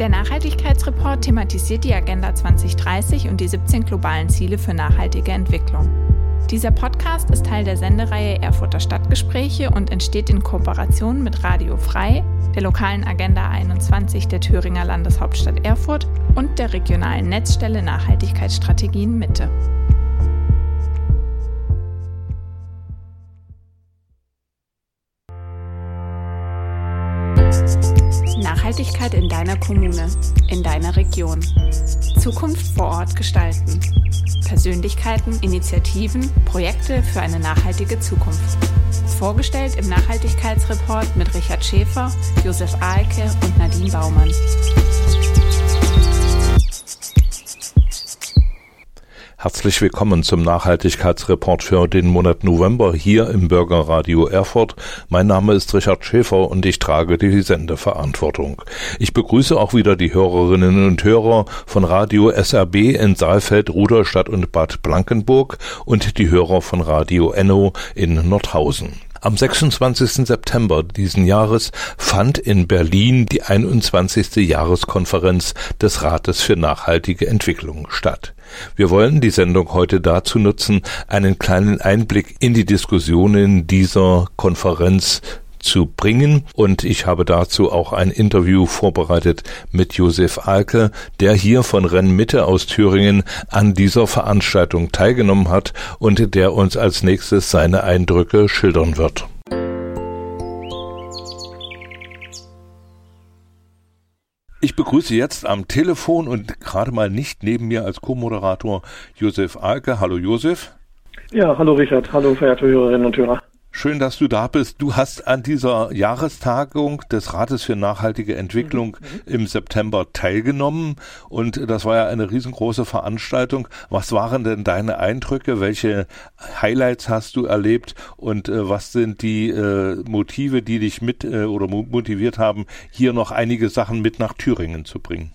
Der Nachhaltigkeitsreport thematisiert die Agenda 2030 und die 17 globalen Ziele für nachhaltige Entwicklung. Dieser Podcast ist Teil der Sendereihe Erfurter Stadtgespräche und entsteht in Kooperation mit Radio Frei, der lokalen Agenda 21 der Thüringer Landeshauptstadt Erfurt und der regionalen Netzstelle Nachhaltigkeitsstrategien Mitte. Nachhaltigkeit in deiner Kommune, in deiner Region. Zukunft vor Ort gestalten. Persönlichkeiten, Initiativen, Projekte für eine nachhaltige Zukunft. Vorgestellt im Nachhaltigkeitsreport mit Richard Schäfer, Josef Ahlke und Nadine Baumann. Herzlich willkommen zum Nachhaltigkeitsreport für den Monat November hier im Bürgerradio Erfurt. Mein Name ist Richard Schäfer und ich trage die Sendeverantwortung. Ich begrüße auch wieder die Hörerinnen und Hörer von Radio SRB in Saalfeld, Ruderstadt und Bad Blankenburg und die Hörer von Radio Enno in Nordhausen. Am 26. September diesen Jahres fand in Berlin die 21. Jahreskonferenz des Rates für nachhaltige Entwicklung statt. Wir wollen die Sendung heute dazu nutzen, einen kleinen Einblick in die Diskussionen dieser Konferenz zu bringen. Und ich habe dazu auch ein Interview vorbereitet mit Josef Alke, der hier von Rennmitte aus Thüringen an dieser Veranstaltung teilgenommen hat und der uns als nächstes seine Eindrücke schildern wird. Ich begrüße jetzt am Telefon und gerade mal nicht neben mir als Co-Moderator Josef Alke. Hallo Josef. Ja, hallo Richard. Hallo verehrte Hörerinnen und Hörer. Schön, dass du da bist. Du hast an dieser Jahrestagung des Rates für nachhaltige Entwicklung mhm. im September teilgenommen und das war ja eine riesengroße Veranstaltung. Was waren denn deine Eindrücke? Welche Highlights hast du erlebt und äh, was sind die äh, Motive, die dich mit äh, oder motiviert haben, hier noch einige Sachen mit nach Thüringen zu bringen?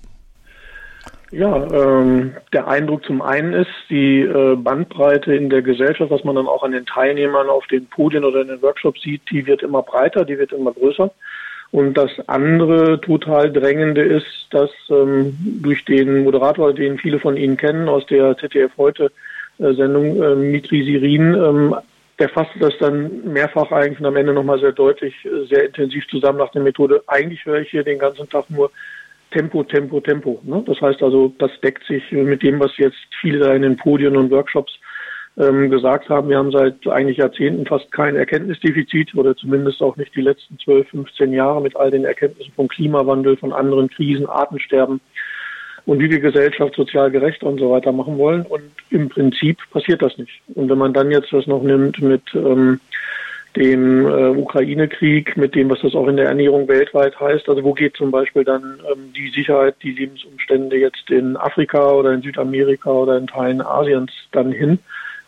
Ja, ähm, der Eindruck zum einen ist die äh, Bandbreite in der Gesellschaft, was man dann auch an den Teilnehmern auf den Podien oder in den Workshops sieht, die wird immer breiter, die wird immer größer. Und das andere total drängende ist, dass ähm, durch den Moderator, den viele von Ihnen kennen aus der ZDF heute äh, Sendung, äh, Mitri Sirin, ähm, der fasste das dann mehrfach eigentlich und am Ende nochmal sehr deutlich, äh, sehr intensiv zusammen nach der Methode. Eigentlich höre ich hier den ganzen Tag nur Tempo, Tempo, Tempo. Ne? Das heißt also, das deckt sich mit dem, was jetzt viele da in den Podien und Workshops ähm, gesagt haben. Wir haben seit eigentlich Jahrzehnten fast kein Erkenntnisdefizit oder zumindest auch nicht die letzten 12, 15 Jahre mit all den Erkenntnissen vom Klimawandel, von anderen Krisen, Artensterben und wie wir Gesellschaft sozial gerechter und so weiter machen wollen. Und im Prinzip passiert das nicht. Und wenn man dann jetzt das noch nimmt mit ähm, dem äh, Ukraine-Krieg, mit dem, was das auch in der Ernährung weltweit heißt. Also wo geht zum Beispiel dann ähm, die Sicherheit, die Lebensumstände jetzt in Afrika oder in Südamerika oder in Teilen Asiens dann hin?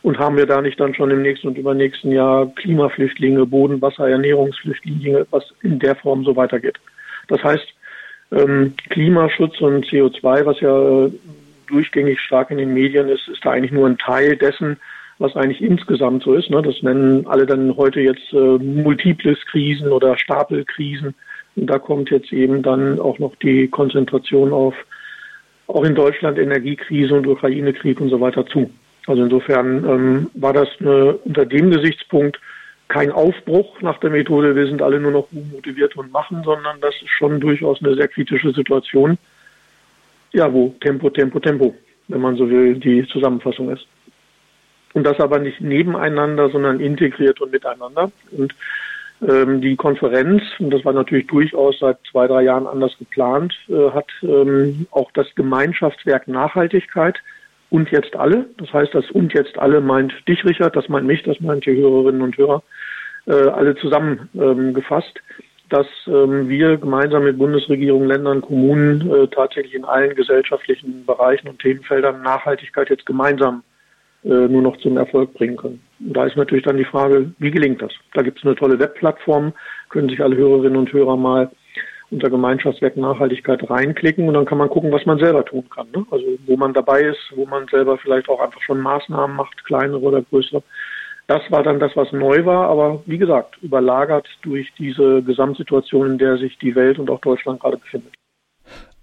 Und haben wir da nicht dann schon im nächsten und übernächsten Jahr Klimaflüchtlinge, Boden, Wasser, Ernährungsflüchtlinge, was in der Form so weitergeht? Das heißt, ähm, Klimaschutz und CO2, was ja äh, durchgängig stark in den Medien ist, ist da eigentlich nur ein Teil dessen, was eigentlich insgesamt so ist. Ne? Das nennen alle dann heute jetzt äh, multiples Krisen oder Stapelkrisen. Und da kommt jetzt eben dann auch noch die Konzentration auf auch in Deutschland Energiekrise und Ukraine-Krieg und so weiter zu. Also insofern ähm, war das eine, unter dem Gesichtspunkt kein Aufbruch nach der Methode, wir sind alle nur noch motiviert und machen, sondern das ist schon durchaus eine sehr kritische Situation. Ja, wo Tempo, Tempo, Tempo, wenn man so will, die Zusammenfassung ist und das aber nicht nebeneinander, sondern integriert und miteinander. Und ähm, die Konferenz, und das war natürlich durchaus seit zwei, drei Jahren anders geplant, äh, hat ähm, auch das Gemeinschaftswerk Nachhaltigkeit und jetzt alle. Das heißt, das und jetzt alle meint dich, Richard, das meint mich, das meint die Hörerinnen und Hörer, äh, alle zusammengefasst. Ähm, dass ähm, wir gemeinsam mit Bundesregierung, Ländern, Kommunen äh, tatsächlich in allen gesellschaftlichen Bereichen und Themenfeldern Nachhaltigkeit jetzt gemeinsam nur noch zum Erfolg bringen können. Und da ist natürlich dann die Frage, wie gelingt das? Da gibt es eine tolle Webplattform, können sich alle Hörerinnen und Hörer mal unter Gemeinschaftswerk Nachhaltigkeit reinklicken und dann kann man gucken, was man selber tun kann. Ne? Also wo man dabei ist, wo man selber vielleicht auch einfach schon Maßnahmen macht, kleinere oder größere. Das war dann das, was neu war, aber wie gesagt, überlagert durch diese Gesamtsituation, in der sich die Welt und auch Deutschland gerade befindet.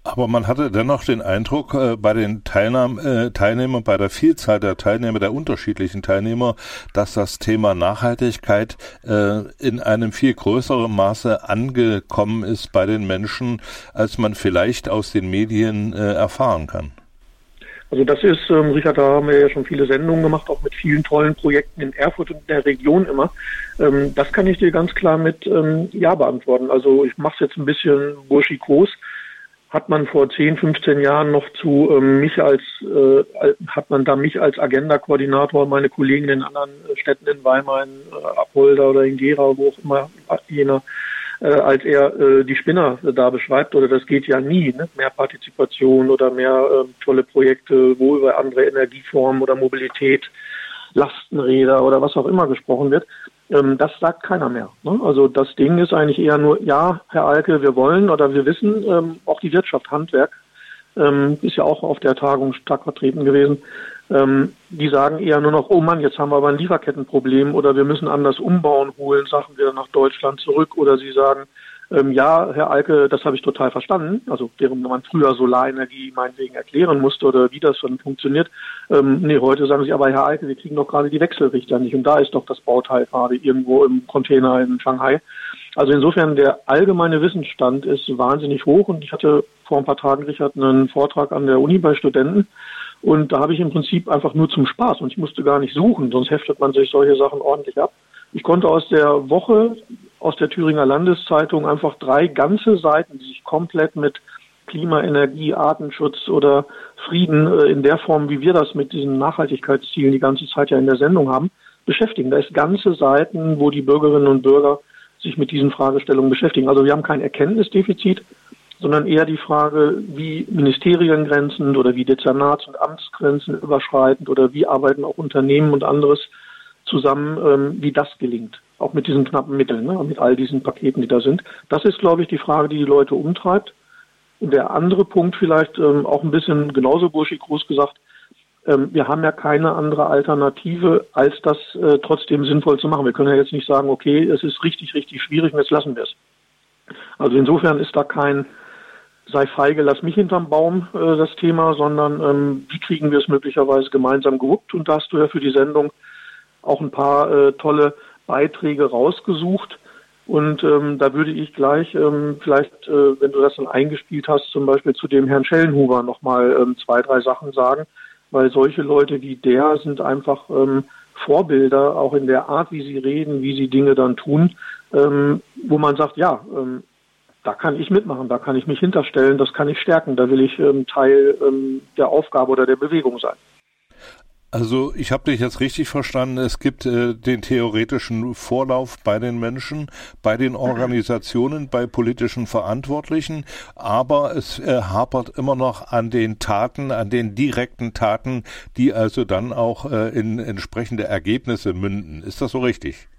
Aber man hatte dennoch den Eindruck, äh, bei den Teilnahme, äh, Teilnehmern, bei der Vielzahl der Teilnehmer, der unterschiedlichen Teilnehmer, dass das Thema Nachhaltigkeit äh, in einem viel größeren Maße angekommen ist bei den Menschen, als man vielleicht aus den Medien äh, erfahren kann. Also das ist, ähm, Richard, da haben wir ja schon viele Sendungen gemacht, auch mit vielen tollen Projekten in Erfurt und in der Region immer. Ähm, das kann ich dir ganz klar mit ähm, Ja beantworten. Also ich mache es jetzt ein bisschen burschikos hat man vor 10, 15 Jahren noch zu ähm, mich als, äh, hat man da mich als Agenda-Koordinator, meine Kollegen in anderen äh, Städten in Weimar, in äh, Apolda oder in Gera, wo auch immer jener, äh, als er äh, die Spinner da beschreibt, oder das geht ja nie, ne? mehr Partizipation oder mehr äh, tolle Projekte, wo über andere Energieformen oder Mobilität, Lastenräder oder was auch immer gesprochen wird. Ähm, das sagt keiner mehr. Ne? Also das Ding ist eigentlich eher nur, ja, Herr Alke, wir wollen oder wir wissen, ähm, auch die Wirtschaft, Handwerk, ähm, ist ja auch auf der Tagung stark vertreten gewesen. Ähm, die sagen eher nur noch, oh Mann, jetzt haben wir aber ein Lieferkettenproblem oder wir müssen anders umbauen, holen Sachen wieder nach Deutschland zurück oder sie sagen, ähm, ja, Herr Alke, das habe ich total verstanden. Also während man früher Solarenergie meinetwegen erklären musste oder wie das dann funktioniert. Ähm, nee, heute sagen sie aber, Herr Alke, wir kriegen doch gerade die Wechselrichter nicht. Und da ist doch das Bauteil gerade irgendwo im Container in Shanghai. Also insofern, der allgemeine Wissensstand ist wahnsinnig hoch. Und ich hatte vor ein paar Tagen, Richard, einen Vortrag an der Uni bei Studenten. Und da habe ich im Prinzip einfach nur zum Spaß und ich musste gar nicht suchen, sonst heftet man sich solche Sachen ordentlich ab. Ich konnte aus der Woche aus der Thüringer Landeszeitung einfach drei ganze Seiten, die sich komplett mit Klima, Energie, Artenschutz oder Frieden äh, in der Form, wie wir das mit diesen Nachhaltigkeitszielen die ganze Zeit ja in der Sendung haben, beschäftigen. Da ist ganze Seiten, wo die Bürgerinnen und Bürger sich mit diesen Fragestellungen beschäftigen. Also wir haben kein Erkenntnisdefizit, sondern eher die Frage, wie Ministeriengrenzen oder wie Dezernats- und Amtsgrenzen überschreitend oder wie arbeiten auch Unternehmen und anderes zusammen, ähm, wie das gelingt auch mit diesen knappen Mitteln, ne, mit all diesen Paketen, die da sind. Das ist, glaube ich, die Frage, die die Leute umtreibt. Und der andere Punkt vielleicht ähm, auch ein bisschen genauso burschig groß gesagt, ähm, wir haben ja keine andere Alternative, als das äh, trotzdem sinnvoll zu machen. Wir können ja jetzt nicht sagen, okay, es ist richtig, richtig schwierig und jetzt lassen wir es. Also insofern ist da kein sei feige, lass mich hinterm Baum äh, das Thema, sondern ähm, wie kriegen wir es möglicherweise gemeinsam gewuppt? Und da hast du ja für die Sendung auch ein paar äh, tolle Beiträge rausgesucht. Und ähm, da würde ich gleich ähm, vielleicht, äh, wenn du das dann eingespielt hast, zum Beispiel zu dem Herrn Schellenhuber nochmal ähm, zwei, drei Sachen sagen, weil solche Leute wie der sind einfach ähm, Vorbilder, auch in der Art, wie sie reden, wie sie Dinge dann tun, ähm, wo man sagt, ja, ähm, da kann ich mitmachen, da kann ich mich hinterstellen, das kann ich stärken, da will ich ähm, Teil ähm, der Aufgabe oder der Bewegung sein. Also ich habe dich jetzt richtig verstanden. Es gibt äh, den theoretischen Vorlauf bei den Menschen, bei den Organisationen, bei politischen Verantwortlichen, aber es äh, hapert immer noch an den Taten, an den direkten Taten, die also dann auch äh, in entsprechende Ergebnisse münden. Ist das so richtig?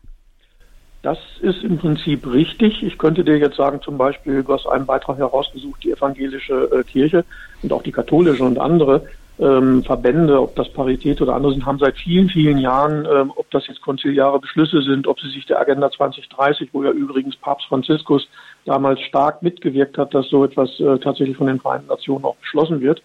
Das ist im Prinzip richtig. Ich könnte dir jetzt sagen, zum Beispiel, du hast einen Beitrag herausgesucht, die evangelische äh, Kirche und auch die katholische und andere ähm, Verbände, ob das Parität oder andere sind, haben seit vielen, vielen Jahren, ähm, ob das jetzt konziliare Beschlüsse sind, ob sie sich der Agenda 2030, wo ja übrigens Papst Franziskus damals stark mitgewirkt hat, dass so etwas äh, tatsächlich von den Vereinten Nationen auch beschlossen wird.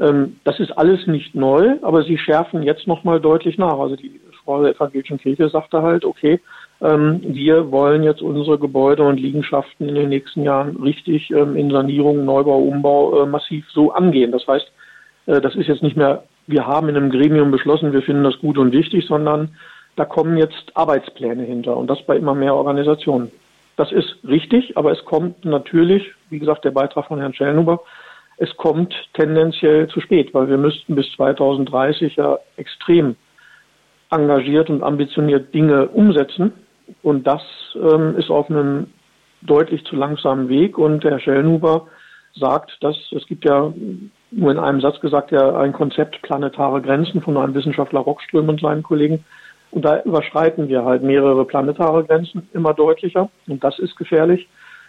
Ähm, das ist alles nicht neu, aber sie schärfen jetzt nochmal deutlich nach. Also die Frau der evangelischen Kirche sagte halt, okay, ähm, wir wollen jetzt unsere Gebäude und Liegenschaften in den nächsten Jahren richtig ähm, in Sanierung, Neubau, Umbau äh, massiv so angehen. Das heißt, das ist jetzt nicht mehr, wir haben in einem Gremium beschlossen, wir finden das gut und wichtig, sondern da kommen jetzt Arbeitspläne hinter und das bei immer mehr Organisationen. Das ist richtig, aber es kommt natürlich, wie gesagt, der Beitrag von Herrn Schellnuber, es kommt tendenziell zu spät, weil wir müssten bis 2030 ja extrem engagiert und ambitioniert Dinge umsetzen. Und das ähm, ist auf einem deutlich zu langsamen Weg. Und Herr Schellnuber sagt, dass es gibt ja nur in einem Satz gesagt, ja ein Konzept planetare Grenzen von einem Wissenschaftler Rockström und seinen Kollegen. Und da überschreiten wir halt mehrere planetare Grenzen immer deutlicher. Und das ist gefährlich,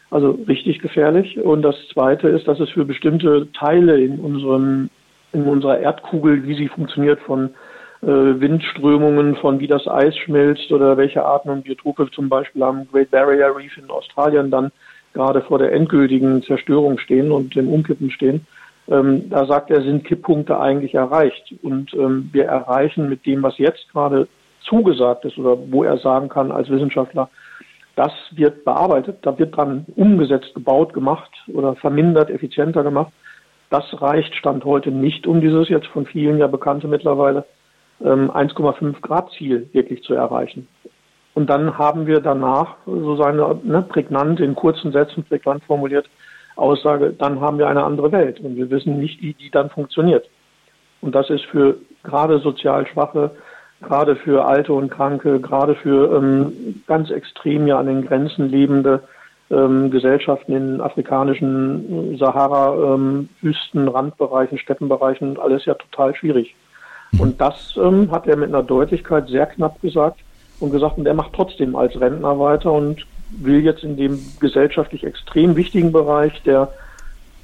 also richtig gefährlich. Und das Zweite ist, dass es für bestimmte Teile in, unserem, in unserer Erdkugel, wie sie funktioniert, von äh, Windströmungen, von wie das Eis schmilzt oder welche Arten und Biotope zum Beispiel am Great Barrier Reef in Australien dann gerade vor der endgültigen Zerstörung stehen und dem Umkippen stehen. Ähm, da sagt er, sind Kipppunkte eigentlich erreicht. Und ähm, wir erreichen mit dem, was jetzt gerade zugesagt ist oder wo er sagen kann als Wissenschaftler, das wird bearbeitet, da wird dran umgesetzt, gebaut, gemacht oder vermindert, effizienter gemacht. Das reicht Stand heute nicht, um dieses jetzt von vielen ja bekannte mittlerweile 1,5 ähm, Grad Ziel wirklich zu erreichen. Und dann haben wir danach so seine ne, prägnant, in kurzen Sätzen prägnant formuliert, Aussage, dann haben wir eine andere Welt und wir wissen nicht, wie die dann funktioniert. Und das ist für gerade sozial Schwache, gerade für Alte und Kranke, gerade für ähm, ganz extrem ja an den Grenzen lebende ähm, Gesellschaften in afrikanischen Sahara-Wüsten, ähm, Randbereichen, Steppenbereichen, alles ja total schwierig. Und das ähm, hat er mit einer Deutlichkeit sehr knapp gesagt und gesagt, und er macht trotzdem als Rentner weiter und will jetzt in dem gesellschaftlich extrem wichtigen Bereich, der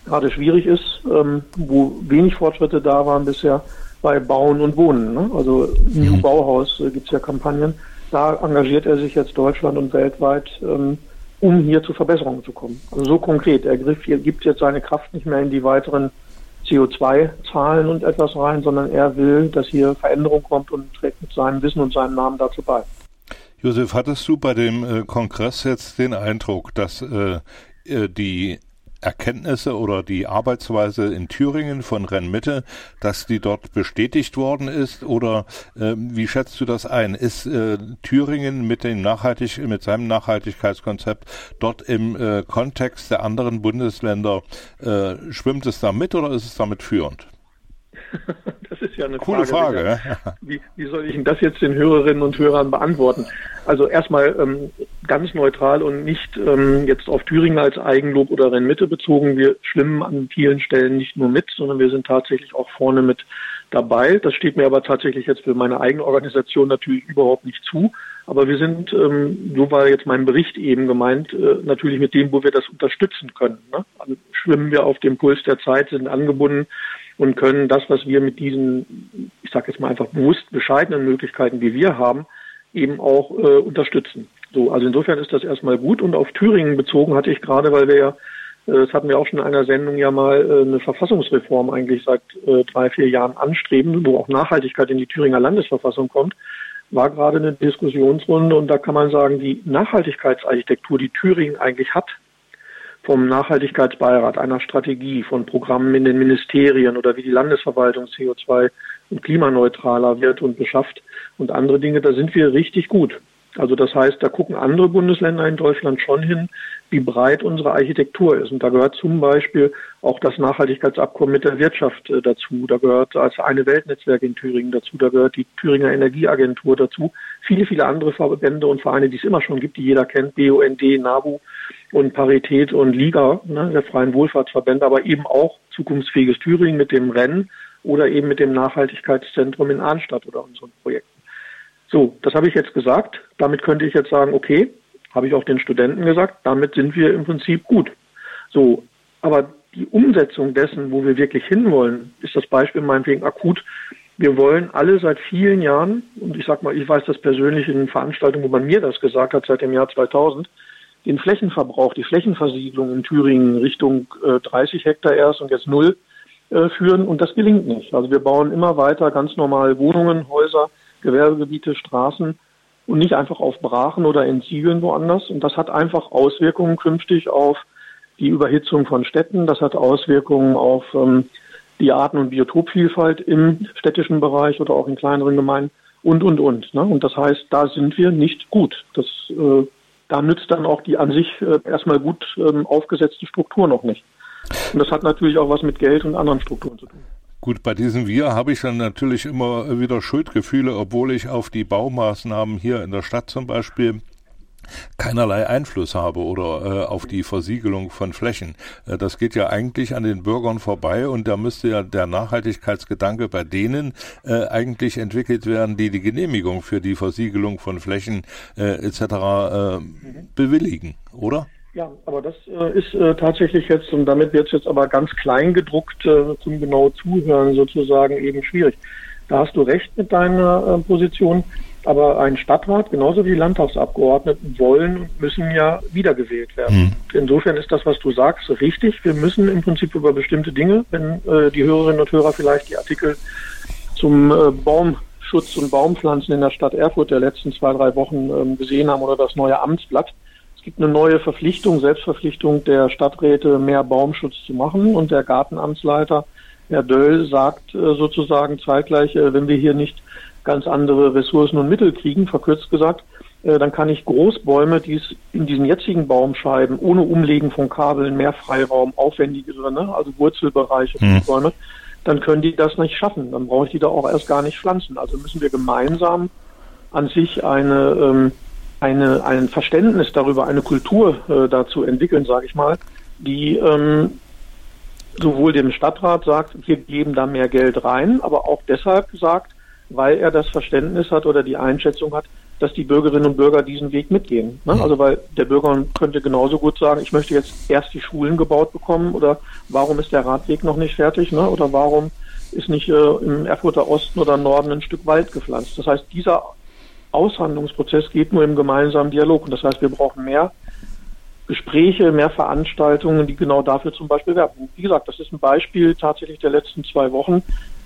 gerade schwierig ist, ähm, wo wenig Fortschritte da waren bisher, bei Bauen und Wohnen. Ne? Also New mhm. Bauhaus äh, gibt es ja Kampagnen. Da engagiert er sich jetzt Deutschland und weltweit, ähm, um hier zu Verbesserungen zu kommen. Also so konkret. Er gibt jetzt seine Kraft nicht mehr in die weiteren CO2-Zahlen und etwas rein, sondern er will, dass hier Veränderung kommt und trägt mit seinem Wissen und seinem Namen dazu bei. Josef, hattest du bei dem äh, Kongress jetzt den Eindruck, dass äh, äh die Erkenntnisse oder die Arbeitsweise in Thüringen von Rennmitte, dass die dort bestätigt worden ist? Oder äh, wie schätzt du das ein? Ist äh, Thüringen mit dem Nachhaltig mit seinem Nachhaltigkeitskonzept dort im äh, Kontext der anderen Bundesländer äh, schwimmt es da mit oder ist es damit führend? Das ist ja eine Coole Frage. Frage wie, wie, soll ich denn das jetzt den Hörerinnen und Hörern beantworten? Also erstmal ähm, ganz neutral und nicht ähm, jetzt auf Thüringen als Eigenlob oder Rennmitte bezogen. Wir schwimmen an vielen Stellen nicht nur mit, sondern wir sind tatsächlich auch vorne mit dabei. Das steht mir aber tatsächlich jetzt für meine eigene Organisation natürlich überhaupt nicht zu. Aber wir sind, ähm, so war jetzt mein Bericht eben gemeint, äh, natürlich mit dem, wo wir das unterstützen können. Ne? Also schwimmen wir auf dem Puls der Zeit, sind angebunden und können das, was wir mit diesen, ich sage jetzt mal einfach bewusst bescheidenen Möglichkeiten, die wir haben, eben auch äh, unterstützen. So, also insofern ist das erstmal gut. Und auf Thüringen bezogen hatte ich gerade, weil wir ja, äh, das hatten wir auch schon in einer Sendung ja mal, äh, eine Verfassungsreform eigentlich seit äh, drei, vier Jahren anstreben, wo auch Nachhaltigkeit in die Thüringer Landesverfassung kommt, war gerade eine Diskussionsrunde und da kann man sagen, die Nachhaltigkeitsarchitektur, die Thüringen eigentlich hat, vom Nachhaltigkeitsbeirat, einer Strategie, von Programmen in den Ministerien oder wie die Landesverwaltung CO2 und klimaneutraler wird und beschafft und andere Dinge, da sind wir richtig gut. Also das heißt, da gucken andere Bundesländer in Deutschland schon hin, wie breit unsere Architektur ist. Und da gehört zum Beispiel auch das Nachhaltigkeitsabkommen mit der Wirtschaft äh, dazu. Da gehört als eine Weltnetzwerk in Thüringen dazu. Da gehört die Thüringer Energieagentur dazu. Viele, viele andere Verbände und Vereine, die es immer schon gibt, die jeder kennt. BUND, NABU und Parität und Liga, ne, der freien Wohlfahrtsverbände, aber eben auch zukunftsfähiges Thüringen mit dem Rennen oder eben mit dem Nachhaltigkeitszentrum in Arnstadt oder unseren Projekten. So, das habe ich jetzt gesagt. Damit könnte ich jetzt sagen, okay, habe ich auch den Studenten gesagt, damit sind wir im Prinzip gut. So, aber die Umsetzung dessen, wo wir wirklich hinwollen, ist das Beispiel meinetwegen akut. Wir wollen alle seit vielen Jahren, und ich sag mal, ich weiß das persönlich in Veranstaltungen, wo man mir das gesagt hat, seit dem Jahr 2000, den Flächenverbrauch, die Flächenversiegelung in Thüringen Richtung äh, 30 Hektar erst und jetzt null äh, führen und das gelingt nicht. Also wir bauen immer weiter ganz normal Wohnungen, Häuser, Gewerbegebiete, Straßen und nicht einfach auf Brachen oder in Ziegeln woanders. Und das hat einfach Auswirkungen künftig auf die Überhitzung von Städten. Das hat Auswirkungen auf ähm, die Arten- und Biotopvielfalt im städtischen Bereich oder auch in kleineren Gemeinden und, und, und. Ne? Und das heißt, da sind wir nicht gut. Das, äh, da nützt dann auch die an sich äh, erstmal gut ähm, aufgesetzte Struktur noch nicht. Und das hat natürlich auch was mit Geld und anderen Strukturen zu tun. Gut, bei diesem Wir habe ich dann natürlich immer wieder Schuldgefühle, obwohl ich auf die Baumaßnahmen hier in der Stadt zum Beispiel keinerlei Einfluss habe oder äh, auf die Versiegelung von Flächen. Äh, das geht ja eigentlich an den Bürgern vorbei und da müsste ja der Nachhaltigkeitsgedanke bei denen äh, eigentlich entwickelt werden, die die Genehmigung für die Versiegelung von Flächen äh, etc. Äh, bewilligen, oder? Ja, aber das äh, ist äh, tatsächlich jetzt, und damit wird es jetzt aber ganz klein gedruckt äh, zum genau Zuhören sozusagen eben schwierig. Da hast du recht mit deiner äh, Position. Aber ein Stadtrat, genauso wie die Landtagsabgeordneten, wollen und müssen ja wiedergewählt werden. Mhm. Insofern ist das, was du sagst, richtig. Wir müssen im Prinzip über bestimmte Dinge, wenn äh, die Hörerinnen und Hörer vielleicht die Artikel zum äh, Baumschutz und Baumpflanzen in der Stadt Erfurt der letzten zwei, drei Wochen ähm, gesehen haben oder das neue Amtsblatt. Gibt eine neue Verpflichtung, Selbstverpflichtung der Stadträte, mehr Baumschutz zu machen. Und der Gartenamtsleiter, Herr Döll, sagt äh, sozusagen zeitgleich, äh, wenn wir hier nicht ganz andere Ressourcen und Mittel kriegen, verkürzt gesagt, äh, dann kann ich Großbäume, die es in diesen jetzigen Baumscheiben ohne Umlegen von Kabeln, mehr Freiraum, aufwendigere, ne, also Wurzelbereiche mhm. Bäume, dann können die das nicht schaffen. Dann brauche ich die da auch erst gar nicht pflanzen. Also müssen wir gemeinsam an sich eine, ähm, eine, ein Verständnis darüber, eine Kultur äh, dazu entwickeln, sage ich mal, die ähm, sowohl dem Stadtrat sagt, wir geben da mehr Geld rein, aber auch deshalb sagt, weil er das Verständnis hat oder die Einschätzung hat, dass die Bürgerinnen und Bürger diesen Weg mitgehen. Ne? Mhm. Also weil der Bürger könnte genauso gut sagen, ich möchte jetzt erst die Schulen gebaut bekommen oder warum ist der Radweg noch nicht fertig ne? oder warum ist nicht äh, im Erfurter Osten oder Norden ein Stück Wald gepflanzt. Das heißt, dieser Aushandlungsprozess geht nur im gemeinsamen Dialog und das heißt, wir brauchen mehr Gespräche, mehr Veranstaltungen, die genau dafür zum Beispiel werben. Wie gesagt, das ist ein Beispiel tatsächlich der letzten zwei Wochen,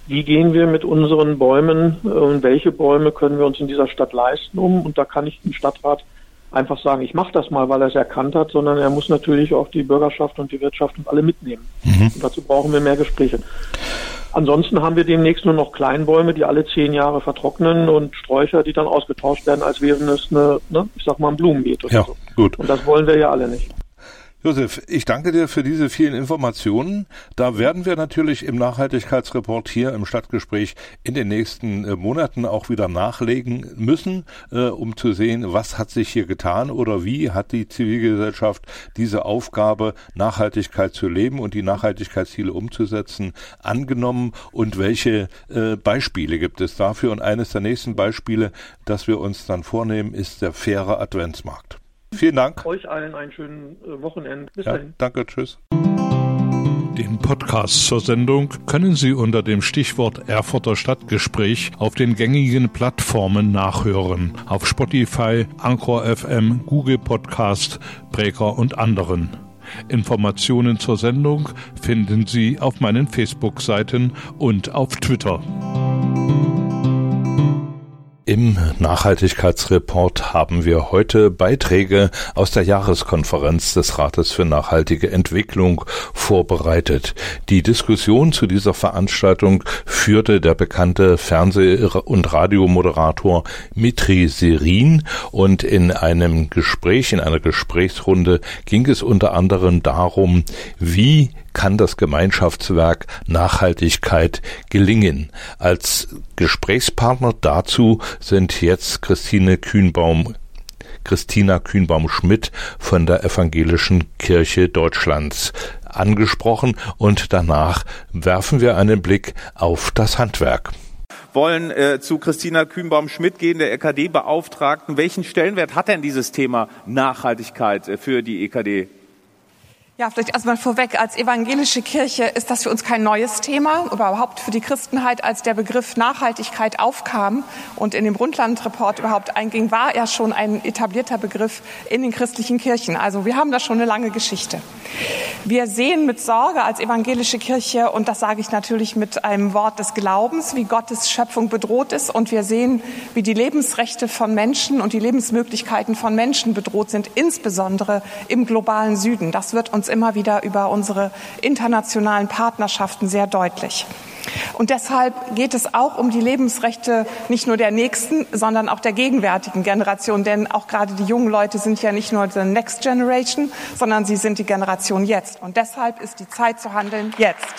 wie gehen wir mit unseren Bäumen äh, und welche Bäume können wir uns in dieser Stadt leisten um. Und da kann ich den Stadtrat einfach sagen, ich mache das mal, weil er es erkannt hat, sondern er muss natürlich auch die Bürgerschaft und die Wirtschaft und alle mitnehmen. Mhm. Und dazu brauchen wir mehr Gespräche. Ansonsten haben wir demnächst nur noch Kleinbäume, die alle zehn Jahre vertrocknen und Sträucher, die dann ausgetauscht werden, als wären es eine, ne, ich sag mal, ein Blumenbeet oder ja, so. Gut. Und das wollen wir ja alle nicht. Josef, ich danke dir für diese vielen Informationen. Da werden wir natürlich im Nachhaltigkeitsreport hier im Stadtgespräch in den nächsten äh, Monaten auch wieder nachlegen müssen, äh, um zu sehen, was hat sich hier getan oder wie hat die Zivilgesellschaft diese Aufgabe, Nachhaltigkeit zu leben und die Nachhaltigkeitsziele umzusetzen, angenommen und welche äh, Beispiele gibt es dafür. Und eines der nächsten Beispiele, das wir uns dann vornehmen, ist der faire Adventsmarkt. Vielen Dank. Euch allen einen schönen äh, Wochenende. Bis ja, dahin. Danke, tschüss. Den Podcast zur Sendung können Sie unter dem Stichwort Erfurter Stadtgespräch auf den gängigen Plattformen nachhören. Auf Spotify, Anchor FM, Google Podcast, Breaker und anderen. Informationen zur Sendung finden Sie auf meinen Facebook-Seiten und auf Twitter. Im Nachhaltigkeitsreport haben wir heute Beiträge aus der Jahreskonferenz des Rates für nachhaltige Entwicklung vorbereitet. Die Diskussion zu dieser Veranstaltung führte der bekannte Fernseh- und Radiomoderator Mitri Serin und in einem Gespräch, in einer Gesprächsrunde ging es unter anderem darum, wie kann das Gemeinschaftswerk Nachhaltigkeit gelingen. Als Gesprächspartner dazu sind jetzt Christine Kühnbaum Christina Kühnbaum-Schmidt von der Evangelischen Kirche Deutschlands angesprochen und danach werfen wir einen Blick auf das Handwerk wollen äh, zu Christina Kühnbaum-Schmidt gehen, der EKD-Beauftragten. Welchen Stellenwert hat denn dieses Thema Nachhaltigkeit äh, für die EKD? Ja, vielleicht erstmal vorweg. Als evangelische Kirche ist das für uns kein neues Thema. Überhaupt für die Christenheit, als der Begriff Nachhaltigkeit aufkam und in dem Brundtland-Report überhaupt einging, war er schon ein etablierter Begriff in den christlichen Kirchen. Also wir haben da schon eine lange Geschichte. Wir sehen mit Sorge als evangelische Kirche, und das sage ich natürlich mit einem Wort des Glaubens, wie Gottes Schöpfung bedroht ist. Und wir sehen, wie die Lebensrechte von Menschen und die Lebensmöglichkeiten von Menschen bedroht sind, insbesondere im globalen Süden. Das wird uns immer wieder über unsere internationalen Partnerschaften sehr deutlich. Und deshalb geht es auch um die Lebensrechte nicht nur der nächsten, sondern auch der gegenwärtigen Generation. Denn auch gerade die jungen Leute sind ja nicht nur die Next Generation, sondern sie sind die Generation jetzt. Und deshalb ist die Zeit zu handeln jetzt.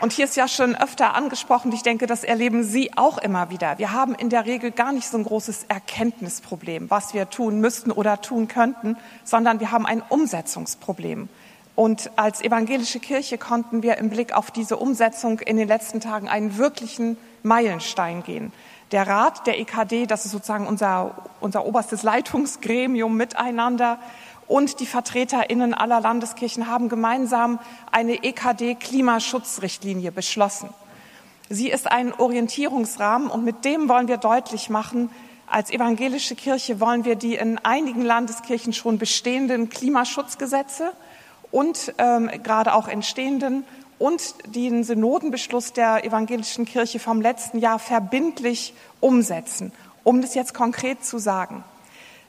Und hier ist ja schon öfter angesprochen, ich denke, das erleben Sie auch immer wieder. Wir haben in der Regel gar nicht so ein großes Erkenntnisproblem, was wir tun müssten oder tun könnten, sondern wir haben ein Umsetzungsproblem. Und als evangelische Kirche konnten wir im Blick auf diese Umsetzung in den letzten Tagen einen wirklichen Meilenstein gehen. Der Rat der EKD, das ist sozusagen unser, unser oberstes Leitungsgremium miteinander, und die Vertreterinnen aller Landeskirchen haben gemeinsam eine EKD-Klimaschutzrichtlinie beschlossen. Sie ist ein Orientierungsrahmen und mit dem wollen wir deutlich machen, Als evangelische Kirche wollen wir die in einigen Landeskirchen schon bestehenden Klimaschutzgesetze und ähm, gerade auch entstehenden und den Synodenbeschluss der evangelischen Kirche vom letzten Jahr verbindlich umsetzen. Um das jetzt konkret zu sagen.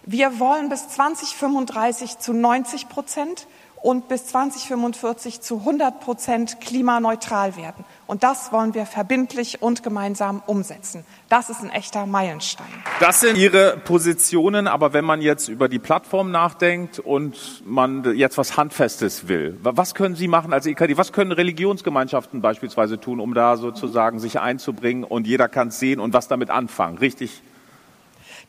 Wir wollen bis 2035 zu 90 Prozent und bis 2045 zu 100 Prozent klimaneutral werden. Und das wollen wir verbindlich und gemeinsam umsetzen. Das ist ein echter Meilenstein. Das sind Ihre Positionen, aber wenn man jetzt über die Plattform nachdenkt und man jetzt was Handfestes will, was können Sie machen als EKD? Was können Religionsgemeinschaften beispielsweise tun, um da sozusagen sich einzubringen und jeder kann es sehen und was damit anfangen? Richtig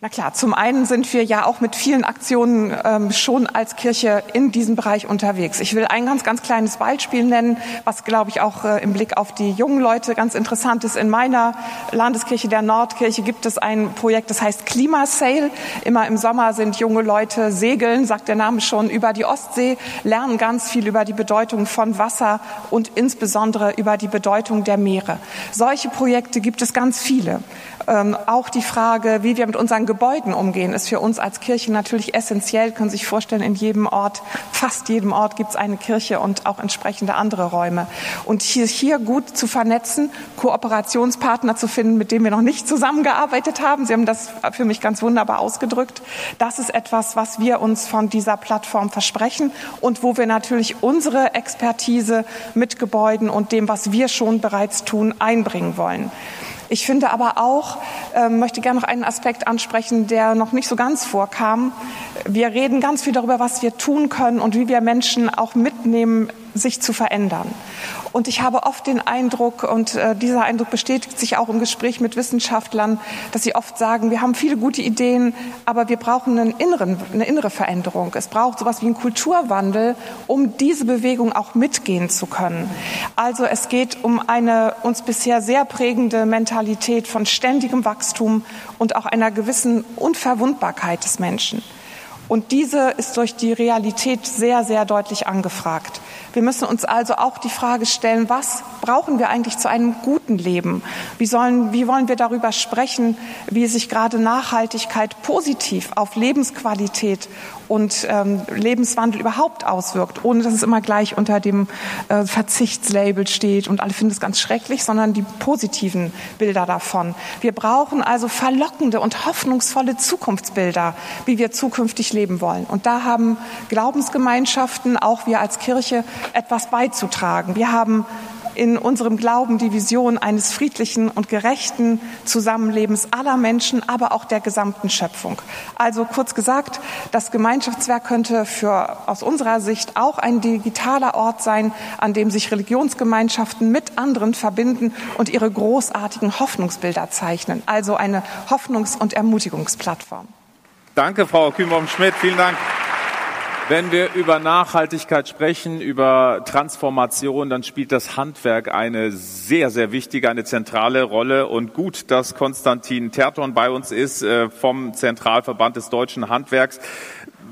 na klar, zum einen sind wir ja auch mit vielen Aktionen ähm, schon als Kirche in diesem Bereich unterwegs. Ich will ein ganz, ganz kleines Beispiel nennen, was, glaube ich, auch äh, im Blick auf die jungen Leute ganz interessant ist. In meiner Landeskirche der Nordkirche gibt es ein Projekt, das heißt Klimasale. Immer im Sommer sind junge Leute segeln, sagt der Name schon, über die Ostsee, lernen ganz viel über die Bedeutung von Wasser und insbesondere über die Bedeutung der Meere. Solche Projekte gibt es ganz viele. Ähm, auch die Frage, wie wir mit unseren Gebäuden umgehen, ist für uns als Kirche natürlich essentiell. Können Sie sich vorstellen, in jedem Ort, fast jedem Ort gibt es eine Kirche und auch entsprechende andere Räume. Und hier, hier gut zu vernetzen, Kooperationspartner zu finden, mit denen wir noch nicht zusammengearbeitet haben. Sie haben das für mich ganz wunderbar ausgedrückt. Das ist etwas, was wir uns von dieser Plattform versprechen und wo wir natürlich unsere Expertise mit Gebäuden und dem, was wir schon bereits tun, einbringen wollen. Ich finde aber auch, äh, möchte gerne noch einen Aspekt ansprechen, der noch nicht so ganz vorkam. Wir reden ganz viel darüber, was wir tun können und wie wir Menschen auch mitnehmen sich zu verändern. Und ich habe oft den Eindruck, und äh, dieser Eindruck bestätigt sich auch im Gespräch mit Wissenschaftlern, dass sie oft sagen, wir haben viele gute Ideen, aber wir brauchen einen inneren, eine innere Veränderung. Es braucht sowas wie einen Kulturwandel, um diese Bewegung auch mitgehen zu können. Also es geht um eine uns bisher sehr prägende Mentalität von ständigem Wachstum und auch einer gewissen Unverwundbarkeit des Menschen. Und diese ist durch die Realität sehr, sehr deutlich angefragt. Wir müssen uns also auch die Frage stellen, was brauchen wir eigentlich zu einem guten Leben? Wie, sollen, wie wollen wir darüber sprechen, wie sich gerade Nachhaltigkeit positiv auf Lebensqualität und ähm, Lebenswandel überhaupt auswirkt, ohne dass es immer gleich unter dem äh, Verzichtslabel steht und alle finden es ganz schrecklich, sondern die positiven Bilder davon. Wir brauchen also verlockende und hoffnungsvolle Zukunftsbilder, wie wir zukünftig leben wollen. Und da haben Glaubensgemeinschaften, auch wir als Kirche, etwas beizutragen. Wir haben in unserem Glauben die Vision eines friedlichen und gerechten Zusammenlebens aller Menschen, aber auch der gesamten Schöpfung. Also kurz gesagt, das Gemeinschaftswerk könnte für, aus unserer Sicht auch ein digitaler Ort sein, an dem sich Religionsgemeinschaften mit anderen verbinden und ihre großartigen Hoffnungsbilder zeichnen. Also eine Hoffnungs- und Ermutigungsplattform. Danke, Frau Kühnbaum-Schmidt. Vielen Dank. Wenn wir über Nachhaltigkeit sprechen, über Transformation, dann spielt das Handwerk eine sehr, sehr wichtige, eine zentrale Rolle. Und gut, dass Konstantin Terton bei uns ist äh, vom Zentralverband des deutschen Handwerks.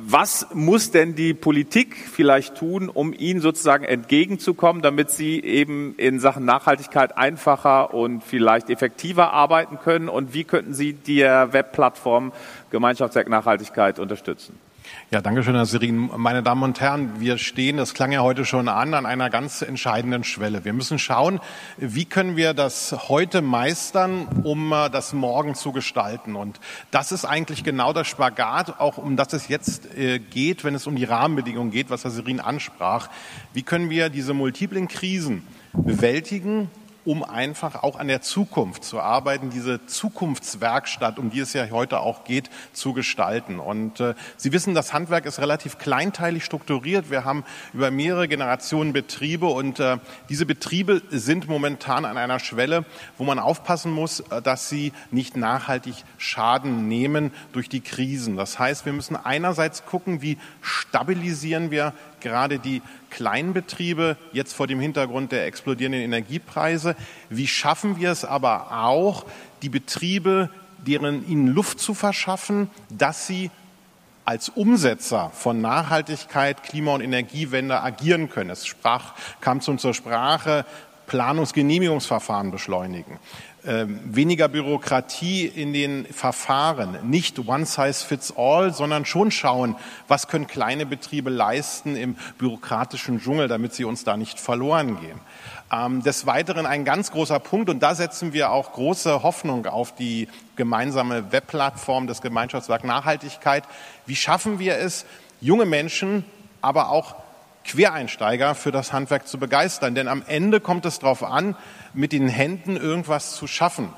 Was muss denn die Politik vielleicht tun, um Ihnen sozusagen entgegenzukommen, damit Sie eben in Sachen Nachhaltigkeit einfacher und vielleicht effektiver arbeiten können? Und wie könnten Sie die Webplattform Gemeinschaftswerk Nachhaltigkeit unterstützen? Ja, danke schön, Herr Serin. Meine Damen und Herren, wir stehen, das klang ja heute schon an, an einer ganz entscheidenden Schwelle. Wir müssen schauen, wie können wir das heute meistern, um äh, das morgen zu gestalten. Und das ist eigentlich genau das Spagat, auch um das es jetzt äh, geht, wenn es um die Rahmenbedingungen geht, was Herr Serin ansprach. Wie können wir diese multiplen Krisen bewältigen um einfach auch an der Zukunft zu arbeiten, diese Zukunftswerkstatt, um die es ja heute auch geht, zu gestalten. Und äh, Sie wissen, das Handwerk ist relativ kleinteilig strukturiert. Wir haben über mehrere Generationen Betriebe und äh, diese Betriebe sind momentan an einer Schwelle, wo man aufpassen muss, äh, dass sie nicht nachhaltig Schaden nehmen durch die Krisen. Das heißt, wir müssen einerseits gucken, wie stabilisieren wir gerade die kleinen Betriebe jetzt vor dem Hintergrund der explodierenden Energiepreise? Wie schaffen wir es aber auch, die Betriebe, deren ihnen Luft zu verschaffen, dass sie als Umsetzer von Nachhaltigkeit, Klima- und Energiewende agieren können. Es sprach, kam zu zur Sprache, Planungsgenehmigungsverfahren beschleunigen. Ähm, weniger Bürokratie in den Verfahren, nicht one size fits all, sondern schon schauen, was können kleine Betriebe leisten im bürokratischen Dschungel, damit sie uns da nicht verloren gehen. Ähm, des Weiteren ein ganz großer Punkt, und da setzen wir auch große Hoffnung auf die gemeinsame Webplattform des Gemeinschaftswerk Nachhaltigkeit. Wie schaffen wir es, junge Menschen, aber auch Quereinsteiger für das Handwerk zu begeistern? Denn am Ende kommt es darauf an, mit den Händen irgendwas zu schaffen.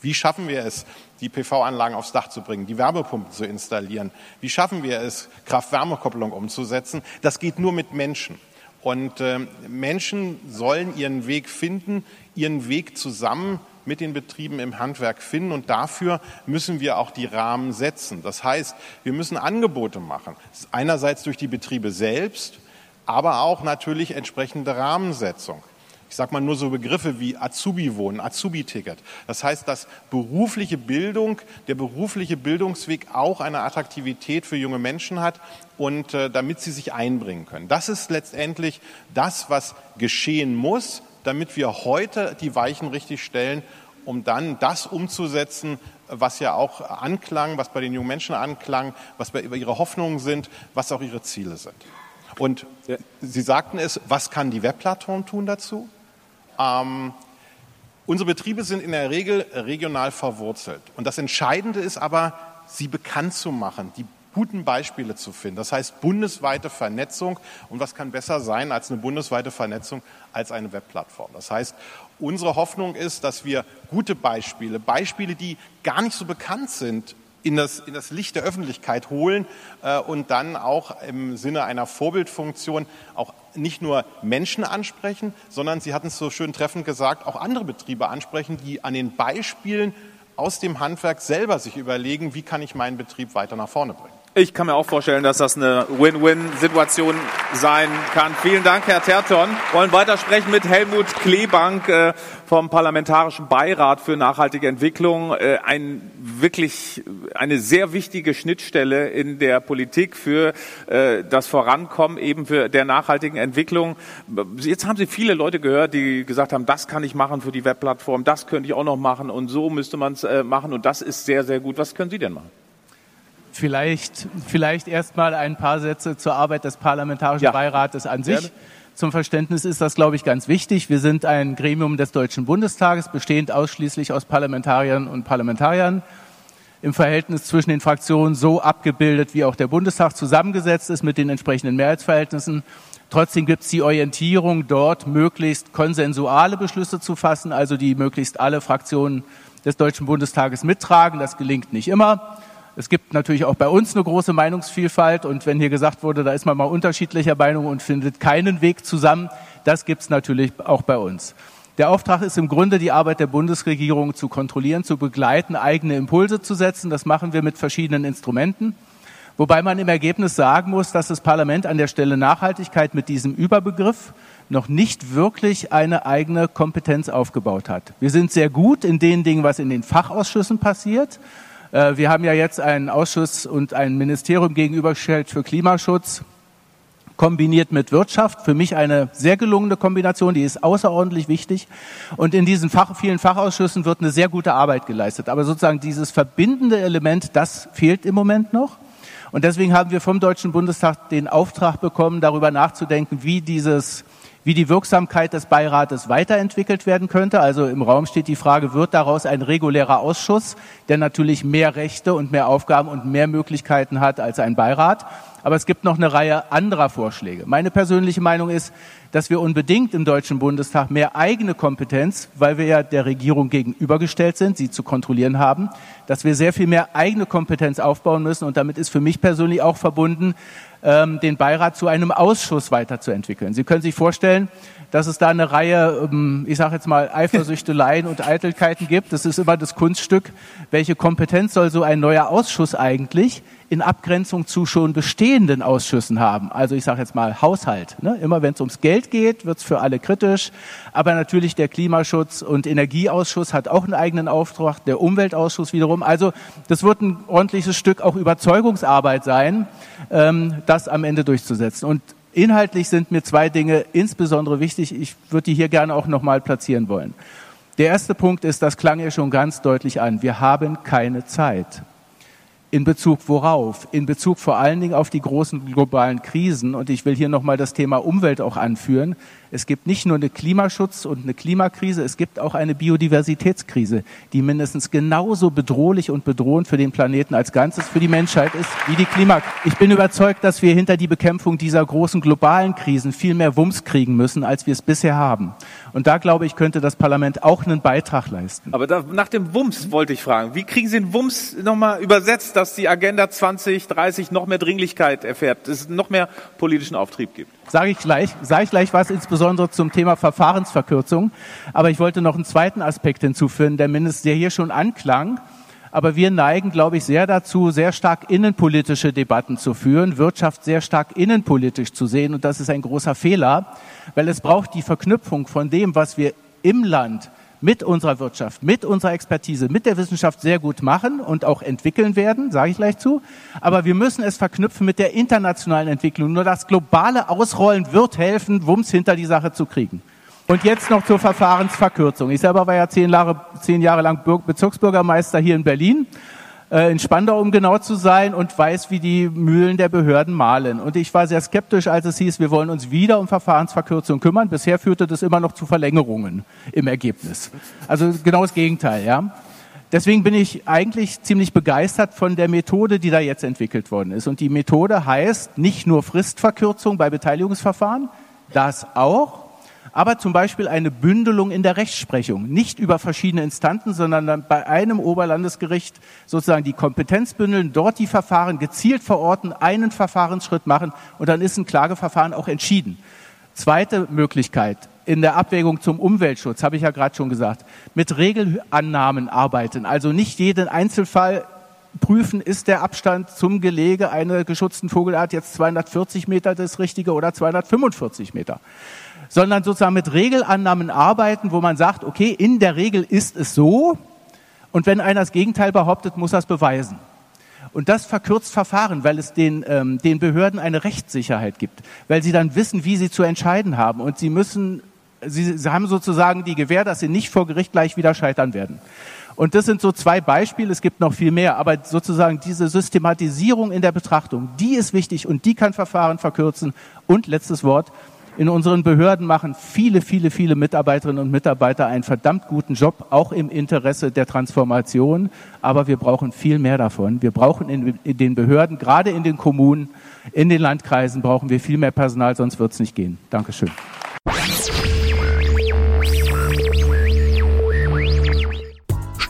Wie schaffen wir es, die PV-Anlagen aufs Dach zu bringen, die Wärmepumpen zu installieren? Wie schaffen wir es, Kraft-Wärme-Kopplung umzusetzen? Das geht nur mit Menschen. Und äh, Menschen sollen ihren Weg finden, ihren Weg zusammen mit den Betrieben im Handwerk finden. Und dafür müssen wir auch die Rahmen setzen. Das heißt, wir müssen Angebote machen. Einerseits durch die Betriebe selbst, aber auch natürlich entsprechende Rahmensetzung ich sage mal nur so Begriffe wie Azubi-Wohnen, Azubi-Ticket. Das heißt, dass berufliche Bildung, der berufliche Bildungsweg auch eine Attraktivität für junge Menschen hat und äh, damit sie sich einbringen können. Das ist letztendlich das, was geschehen muss, damit wir heute die Weichen richtig stellen, um dann das umzusetzen, was ja auch anklang, was bei den jungen Menschen anklang, was bei ihre Hoffnungen sind, was auch ihre Ziele sind. Und Sie sagten es, was kann die Webplattform tun dazu? Ähm, unsere Betriebe sind in der Regel regional verwurzelt. Und das Entscheidende ist aber, sie bekannt zu machen, die guten Beispiele zu finden. Das heißt bundesweite Vernetzung. Und was kann besser sein als eine bundesweite Vernetzung als eine Webplattform? Das heißt, unsere Hoffnung ist, dass wir gute Beispiele, Beispiele, die gar nicht so bekannt sind, in das, in das Licht der Öffentlichkeit holen äh, und dann auch im Sinne einer Vorbildfunktion auch nicht nur Menschen ansprechen, sondern Sie hatten es so schön treffend gesagt, auch andere Betriebe ansprechen, die an den Beispielen aus dem Handwerk selber sich überlegen, wie kann ich meinen Betrieb weiter nach vorne bringen. Ich kann mir auch vorstellen, dass das eine Win-Win-Situation sein kann. Vielen Dank, Herr Terton. Wir wollen weitersprechen mit Helmut Klebank äh, vom Parlamentarischen Beirat für nachhaltige Entwicklung. Äh, ein wirklich eine sehr wichtige Schnittstelle in der Politik für äh, das Vorankommen eben für der nachhaltigen Entwicklung. Jetzt haben Sie viele Leute gehört, die gesagt haben, das kann ich machen für die Webplattform, das könnte ich auch noch machen und so müsste man es machen und das ist sehr, sehr gut. Was können Sie denn machen? Vielleicht, vielleicht erstmal ein paar Sätze zur Arbeit des Parlamentarischen ja. Beirates an sich. Gerne. Zum Verständnis ist das, glaube ich, ganz wichtig. Wir sind ein Gremium des Deutschen Bundestages, bestehend ausschließlich aus Parlamentariern und Parlamentariern. Im Verhältnis zwischen den Fraktionen so abgebildet, wie auch der Bundestag zusammengesetzt ist mit den entsprechenden Mehrheitsverhältnissen. Trotzdem gibt es die Orientierung, dort möglichst konsensuale Beschlüsse zu fassen, also die möglichst alle Fraktionen des Deutschen Bundestages mittragen. Das gelingt nicht immer. Es gibt natürlich auch bei uns eine große Meinungsvielfalt und wenn hier gesagt wurde, da ist man mal unterschiedlicher Meinung und findet keinen Weg zusammen, das gibt es natürlich auch bei uns. Der Auftrag ist im Grunde, die Arbeit der Bundesregierung zu kontrollieren, zu begleiten, eigene Impulse zu setzen. Das machen wir mit verschiedenen Instrumenten. Wobei man im Ergebnis sagen muss, dass das Parlament an der Stelle Nachhaltigkeit mit diesem Überbegriff noch nicht wirklich eine eigene Kompetenz aufgebaut hat. Wir sind sehr gut in den Dingen, was in den Fachausschüssen passiert. Äh, wir haben ja jetzt einen Ausschuss und ein Ministerium gegenübergestellt für Klimaschutz, kombiniert mit Wirtschaft. Für mich eine sehr gelungene Kombination, die ist außerordentlich wichtig. Und in diesen Fach, vielen Fachausschüssen wird eine sehr gute Arbeit geleistet. Aber sozusagen dieses verbindende Element, das fehlt im Moment noch. Und deswegen haben wir vom Deutschen Bundestag den Auftrag bekommen, darüber nachzudenken, wie dieses wie die Wirksamkeit des Beirates weiterentwickelt werden könnte. Also im Raum steht die Frage, wird daraus ein regulärer Ausschuss, der natürlich mehr Rechte und mehr Aufgaben und mehr Möglichkeiten hat als ein Beirat. Aber es gibt noch eine Reihe anderer Vorschläge. Meine persönliche Meinung ist, dass wir unbedingt im Deutschen Bundestag mehr eigene Kompetenz, weil wir ja der Regierung gegenübergestellt sind, sie zu kontrollieren haben, dass wir sehr viel mehr eigene Kompetenz aufbauen müssen. Und damit ist für mich persönlich auch verbunden, ähm, den Beirat zu einem Ausschuss weiterzuentwickeln. Sie können sich vorstellen, dass es da eine Reihe, ähm, ich sage jetzt mal, Eifersüchteleien und Eitelkeiten gibt. Das ist immer das Kunststück. Welche Kompetenz soll so ein neuer Ausschuss eigentlich in Abgrenzung zu schon bestehenden Ausschüssen haben? Also ich sage jetzt mal Haushalt. Ne? Immer wenn es ums Geld geht, wird es für alle kritisch. Aber natürlich der Klimaschutz- und Energieausschuss hat auch einen eigenen Auftrag, der Umweltausschuss wiederum. Also das wird ein ordentliches Stück auch Überzeugungsarbeit sein, ähm, das am Ende durchzusetzen. Und Inhaltlich sind mir zwei Dinge insbesondere wichtig. Ich würde die hier gerne auch nochmal platzieren wollen. Der erste Punkt ist, das klang ja schon ganz deutlich an, wir haben keine Zeit. In Bezug worauf? In Bezug vor allen Dingen auf die großen globalen Krisen. Und ich will hier nochmal das Thema Umwelt auch anführen. Es gibt nicht nur eine Klimaschutz- und eine Klimakrise, es gibt auch eine Biodiversitätskrise, die mindestens genauso bedrohlich und bedrohend für den Planeten als Ganzes, für die Menschheit ist, wie die Klimakrise. Ich bin überzeugt, dass wir hinter die Bekämpfung dieser großen globalen Krisen viel mehr Wumms kriegen müssen, als wir es bisher haben. Und da, glaube ich, könnte das Parlament auch einen Beitrag leisten. Aber da, nach dem Wumms wollte ich fragen. Wie kriegen Sie den Wumms nochmal übersetzt, dass die Agenda 2030 noch mehr Dringlichkeit erfährt, dass es noch mehr politischen Auftrieb gibt? Sage ich gleich, sage ich gleich was, insbesondere zum Thema Verfahrensverkürzung. Aber ich wollte noch einen zweiten Aspekt hinzufügen, der mindestens der hier schon anklang. Aber wir neigen, glaube ich, sehr dazu, sehr stark innenpolitische Debatten zu führen, Wirtschaft sehr stark innenpolitisch zu sehen. Und das ist ein großer Fehler, weil es braucht die Verknüpfung von dem, was wir im Land mit unserer Wirtschaft, mit unserer Expertise, mit der Wissenschaft sehr gut machen und auch entwickeln werden, sage ich gleich zu. Aber wir müssen es verknüpfen mit der internationalen Entwicklung. Nur das globale Ausrollen wird helfen, Wumms hinter die Sache zu kriegen. Und jetzt noch zur Verfahrensverkürzung. Ich selber war ja zehn Jahre, zehn Jahre lang Bezirksbürgermeister hier in Berlin äh, in Spandau, um genau zu sein, und weiß, wie die Mühlen der Behörden mahlen. Und ich war sehr skeptisch, als es hieß, wir wollen uns wieder um Verfahrensverkürzung kümmern. Bisher führte das immer noch zu Verlängerungen im Ergebnis. Also genau das Gegenteil, ja. Deswegen bin ich eigentlich ziemlich begeistert von der Methode, die da jetzt entwickelt worden ist. Und die Methode heißt nicht nur Fristverkürzung bei Beteiligungsverfahren, das auch, aber zum Beispiel eine Bündelung in der Rechtsprechung, nicht über verschiedene Instanten, sondern dann bei einem Oberlandesgericht sozusagen die Kompetenz bündeln, dort die Verfahren gezielt verorten, einen Verfahrensschritt machen und dann ist ein Klageverfahren auch entschieden. Zweite Möglichkeit, in der Abwägung zum Umweltschutz, habe ich ja gerade schon gesagt, mit Regelannahmen arbeiten, also nicht jeden Einzelfall prüfen, ist der Abstand zum Gelege einer geschützten Vogelart jetzt 240 Meter das Richtige oder 245 Meter sondern sozusagen mit Regelannahmen arbeiten, wo man sagt, okay, in der Regel ist es so und wenn einer das Gegenteil behauptet, muss er es beweisen. Und das verkürzt Verfahren, weil es den, ähm, den Behörden eine Rechtssicherheit gibt, weil sie dann wissen, wie sie zu entscheiden haben und sie müssen, sie, sie haben sozusagen die Gewähr, dass sie nicht vor Gericht gleich wieder scheitern werden. Und das sind so zwei Beispiele, es gibt noch viel mehr, aber sozusagen diese Systematisierung in der Betrachtung, die ist wichtig und die kann Verfahren verkürzen. Und letztes Wort, in unseren Behörden machen viele, viele, viele Mitarbeiterinnen und Mitarbeiter einen verdammt guten Job, auch im Interesse der Transformation. Aber wir brauchen viel mehr davon. Wir brauchen in, in den Behörden, gerade in den Kommunen, in den Landkreisen, brauchen wir viel mehr Personal, sonst wird es nicht gehen. Dankeschön.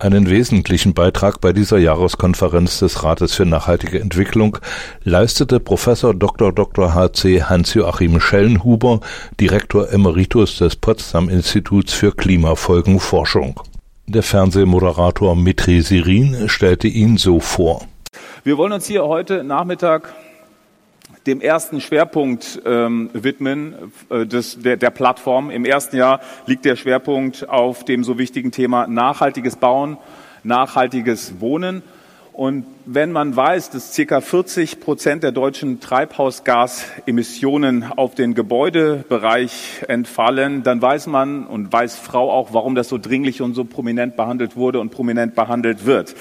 Einen wesentlichen Beitrag bei dieser Jahreskonferenz des Rates für nachhaltige Entwicklung leistete Professor Dr. Dr. H.C. Hans-Joachim Schellenhuber, Direktor Emeritus des Potsdam Instituts für Klimafolgenforschung. Der Fernsehmoderator Mitri Sirin stellte ihn so vor. Wir wollen uns hier heute Nachmittag dem ersten Schwerpunkt ähm, widmen äh, des, der, der Plattform. Im ersten Jahr liegt der Schwerpunkt auf dem so wichtigen Thema nachhaltiges Bauen, nachhaltiges Wohnen. Und wenn man weiß, dass circa 40 Prozent der deutschen Treibhausgasemissionen auf den Gebäudebereich entfallen, dann weiß man und weiß Frau auch, warum das so dringlich und so prominent behandelt wurde und prominent behandelt wird.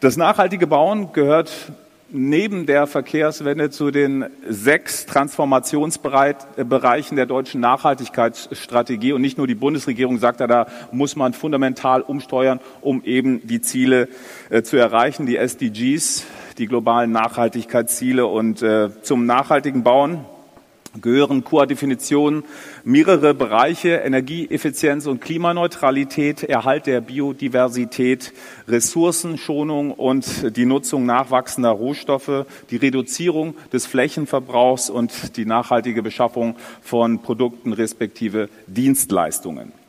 Das nachhaltige Bauen gehört neben der Verkehrswende zu den sechs Transformationsbereichen der deutschen Nachhaltigkeitsstrategie. Und nicht nur die Bundesregierung sagt, da muss man fundamental umsteuern, um eben die Ziele äh, zu erreichen, die SDGs, die globalen Nachhaltigkeitsziele. Und äh, zum nachhaltigen Bauen gehören Core-Definitionen mehrere Bereiche, Energieeffizienz und Klimaneutralität, Erhalt der Biodiversität, Ressourcenschonung und die Nutzung nachwachsender Rohstoffe, die Reduzierung des Flächenverbrauchs und die nachhaltige Beschaffung von Produkten respektive Dienstleistungen.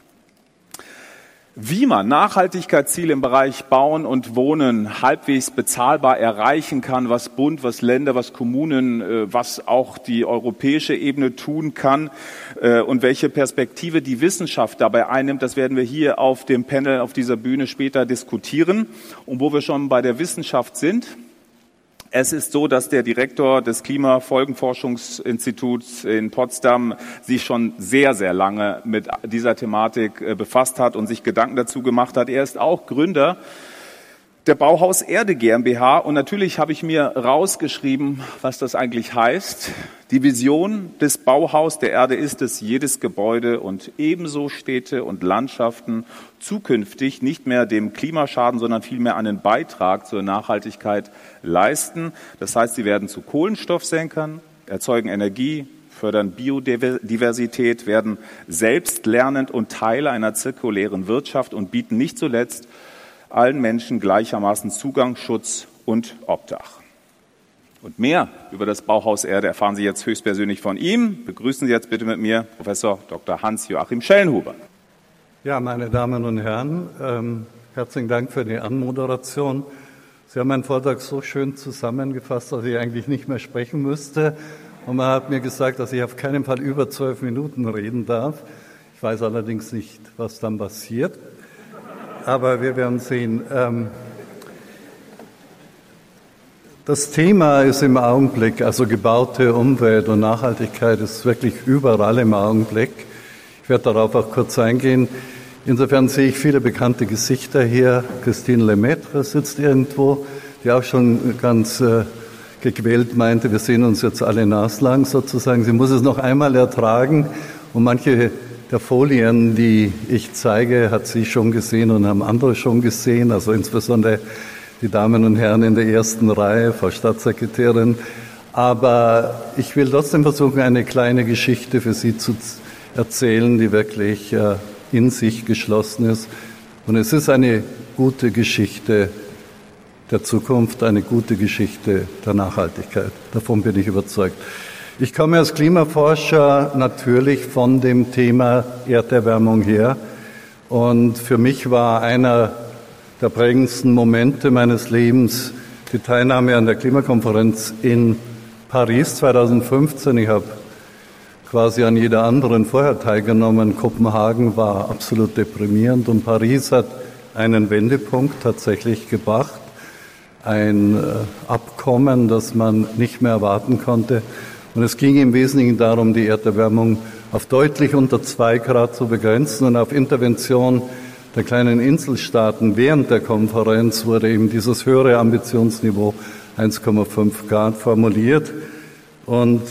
Wie man Nachhaltigkeitsziele im Bereich Bauen und Wohnen halbwegs bezahlbar erreichen kann, was Bund, was Länder, was Kommunen, äh, was auch die europäische Ebene tun kann äh, und welche Perspektive die Wissenschaft dabei einnimmt, das werden wir hier auf dem Panel auf dieser Bühne später diskutieren. Und wo wir schon bei der Wissenschaft sind, es ist so, dass der Direktor des Klimafolgenforschungsinstituts in Potsdam sich schon sehr, sehr lange mit dieser Thematik äh, befasst hat und sich Gedanken dazu gemacht hat. Er ist auch Gründer der Bauhaus Erde GmbH. Und natürlich habe ich mir rausgeschrieben, was das eigentlich heißt. Die Vision des Bauhaus der Erde ist es, jedes Gebäude und ebenso Städte und Landschaften zukünftig nicht mehr dem Klimaschaden, sondern vielmehr einen Beitrag zur Nachhaltigkeit leisten. Das heißt, sie werden zu Kohlenstoffsenkern, erzeugen Energie, fördern Biodiversität, werden selbstlernend und Teil einer zirkulären Wirtschaft und bieten nicht zuletzt allen Menschen gleichermaßen Zugang, Schutz und Obdach. Und mehr über das Bauhaus Erde erfahren Sie jetzt höchstpersönlich von ihm. Begrüßen Sie jetzt bitte mit mir Professor Dr. Hans-Joachim Schellenhuber. Ja, meine Damen und Herren, ähm, herzlichen Dank für die Anmoderation. Sie haben meinen Vortrag so schön zusammengefasst, dass ich eigentlich nicht mehr sprechen müsste. Und man hat mir gesagt, dass ich auf keinen Fall über zwölf Minuten reden darf. Ich weiß allerdings nicht, was dann passiert aber wir werden sehen. Ähm, das Thema ist im Augenblick, also gebaute Umwelt und Nachhaltigkeit ist wirklich überall im Augenblick. Ich werde darauf auch kurz eingehen. Insofern sehe ich viele bekannte Gesichter hier. Christine Lemaitre sitzt irgendwo, die auch schon ganz äh, gequält meinte, wir sehen uns jetzt alle naslang sozusagen. Sie muss es noch einmal ertragen und manche der Folien, die ich zeige, hat sie schon gesehen und haben andere schon gesehen, also insbesondere die Damen und Herren in der ersten Reihe, Frau Staatssekretärin. Aber ich will trotzdem versuchen, eine kleine Geschichte für Sie zu erzählen, die wirklich äh, in sich geschlossen ist. Und es ist eine gute Geschichte der Zukunft, eine gute Geschichte der Nachhaltigkeit. Davon bin ich überzeugt. Ich komme als Klimaforscher natürlich von dem Thema Erderwärmung her. Und für mich war einer der prägendsten Momente meines Lebens die Teilnahme an der Klimakonferenz in Paris 2015. Ich habe quasi an jeder anderen vorher teilgenommen. Kopenhagen war absolut deprimierend und Paris hat einen Wendepunkt tatsächlich gebracht. Ein äh, Abkommen, das man nicht mehr erwarten konnte. Und es ging im Wesentlichen darum, die Erderwärmung auf deutlich unter zwei Grad zu begrenzen und auf Intervention der kleinen Inselstaaten während der Konferenz wurde eben dieses höhere Ambitionsniveau 1,5 Grad formuliert. Und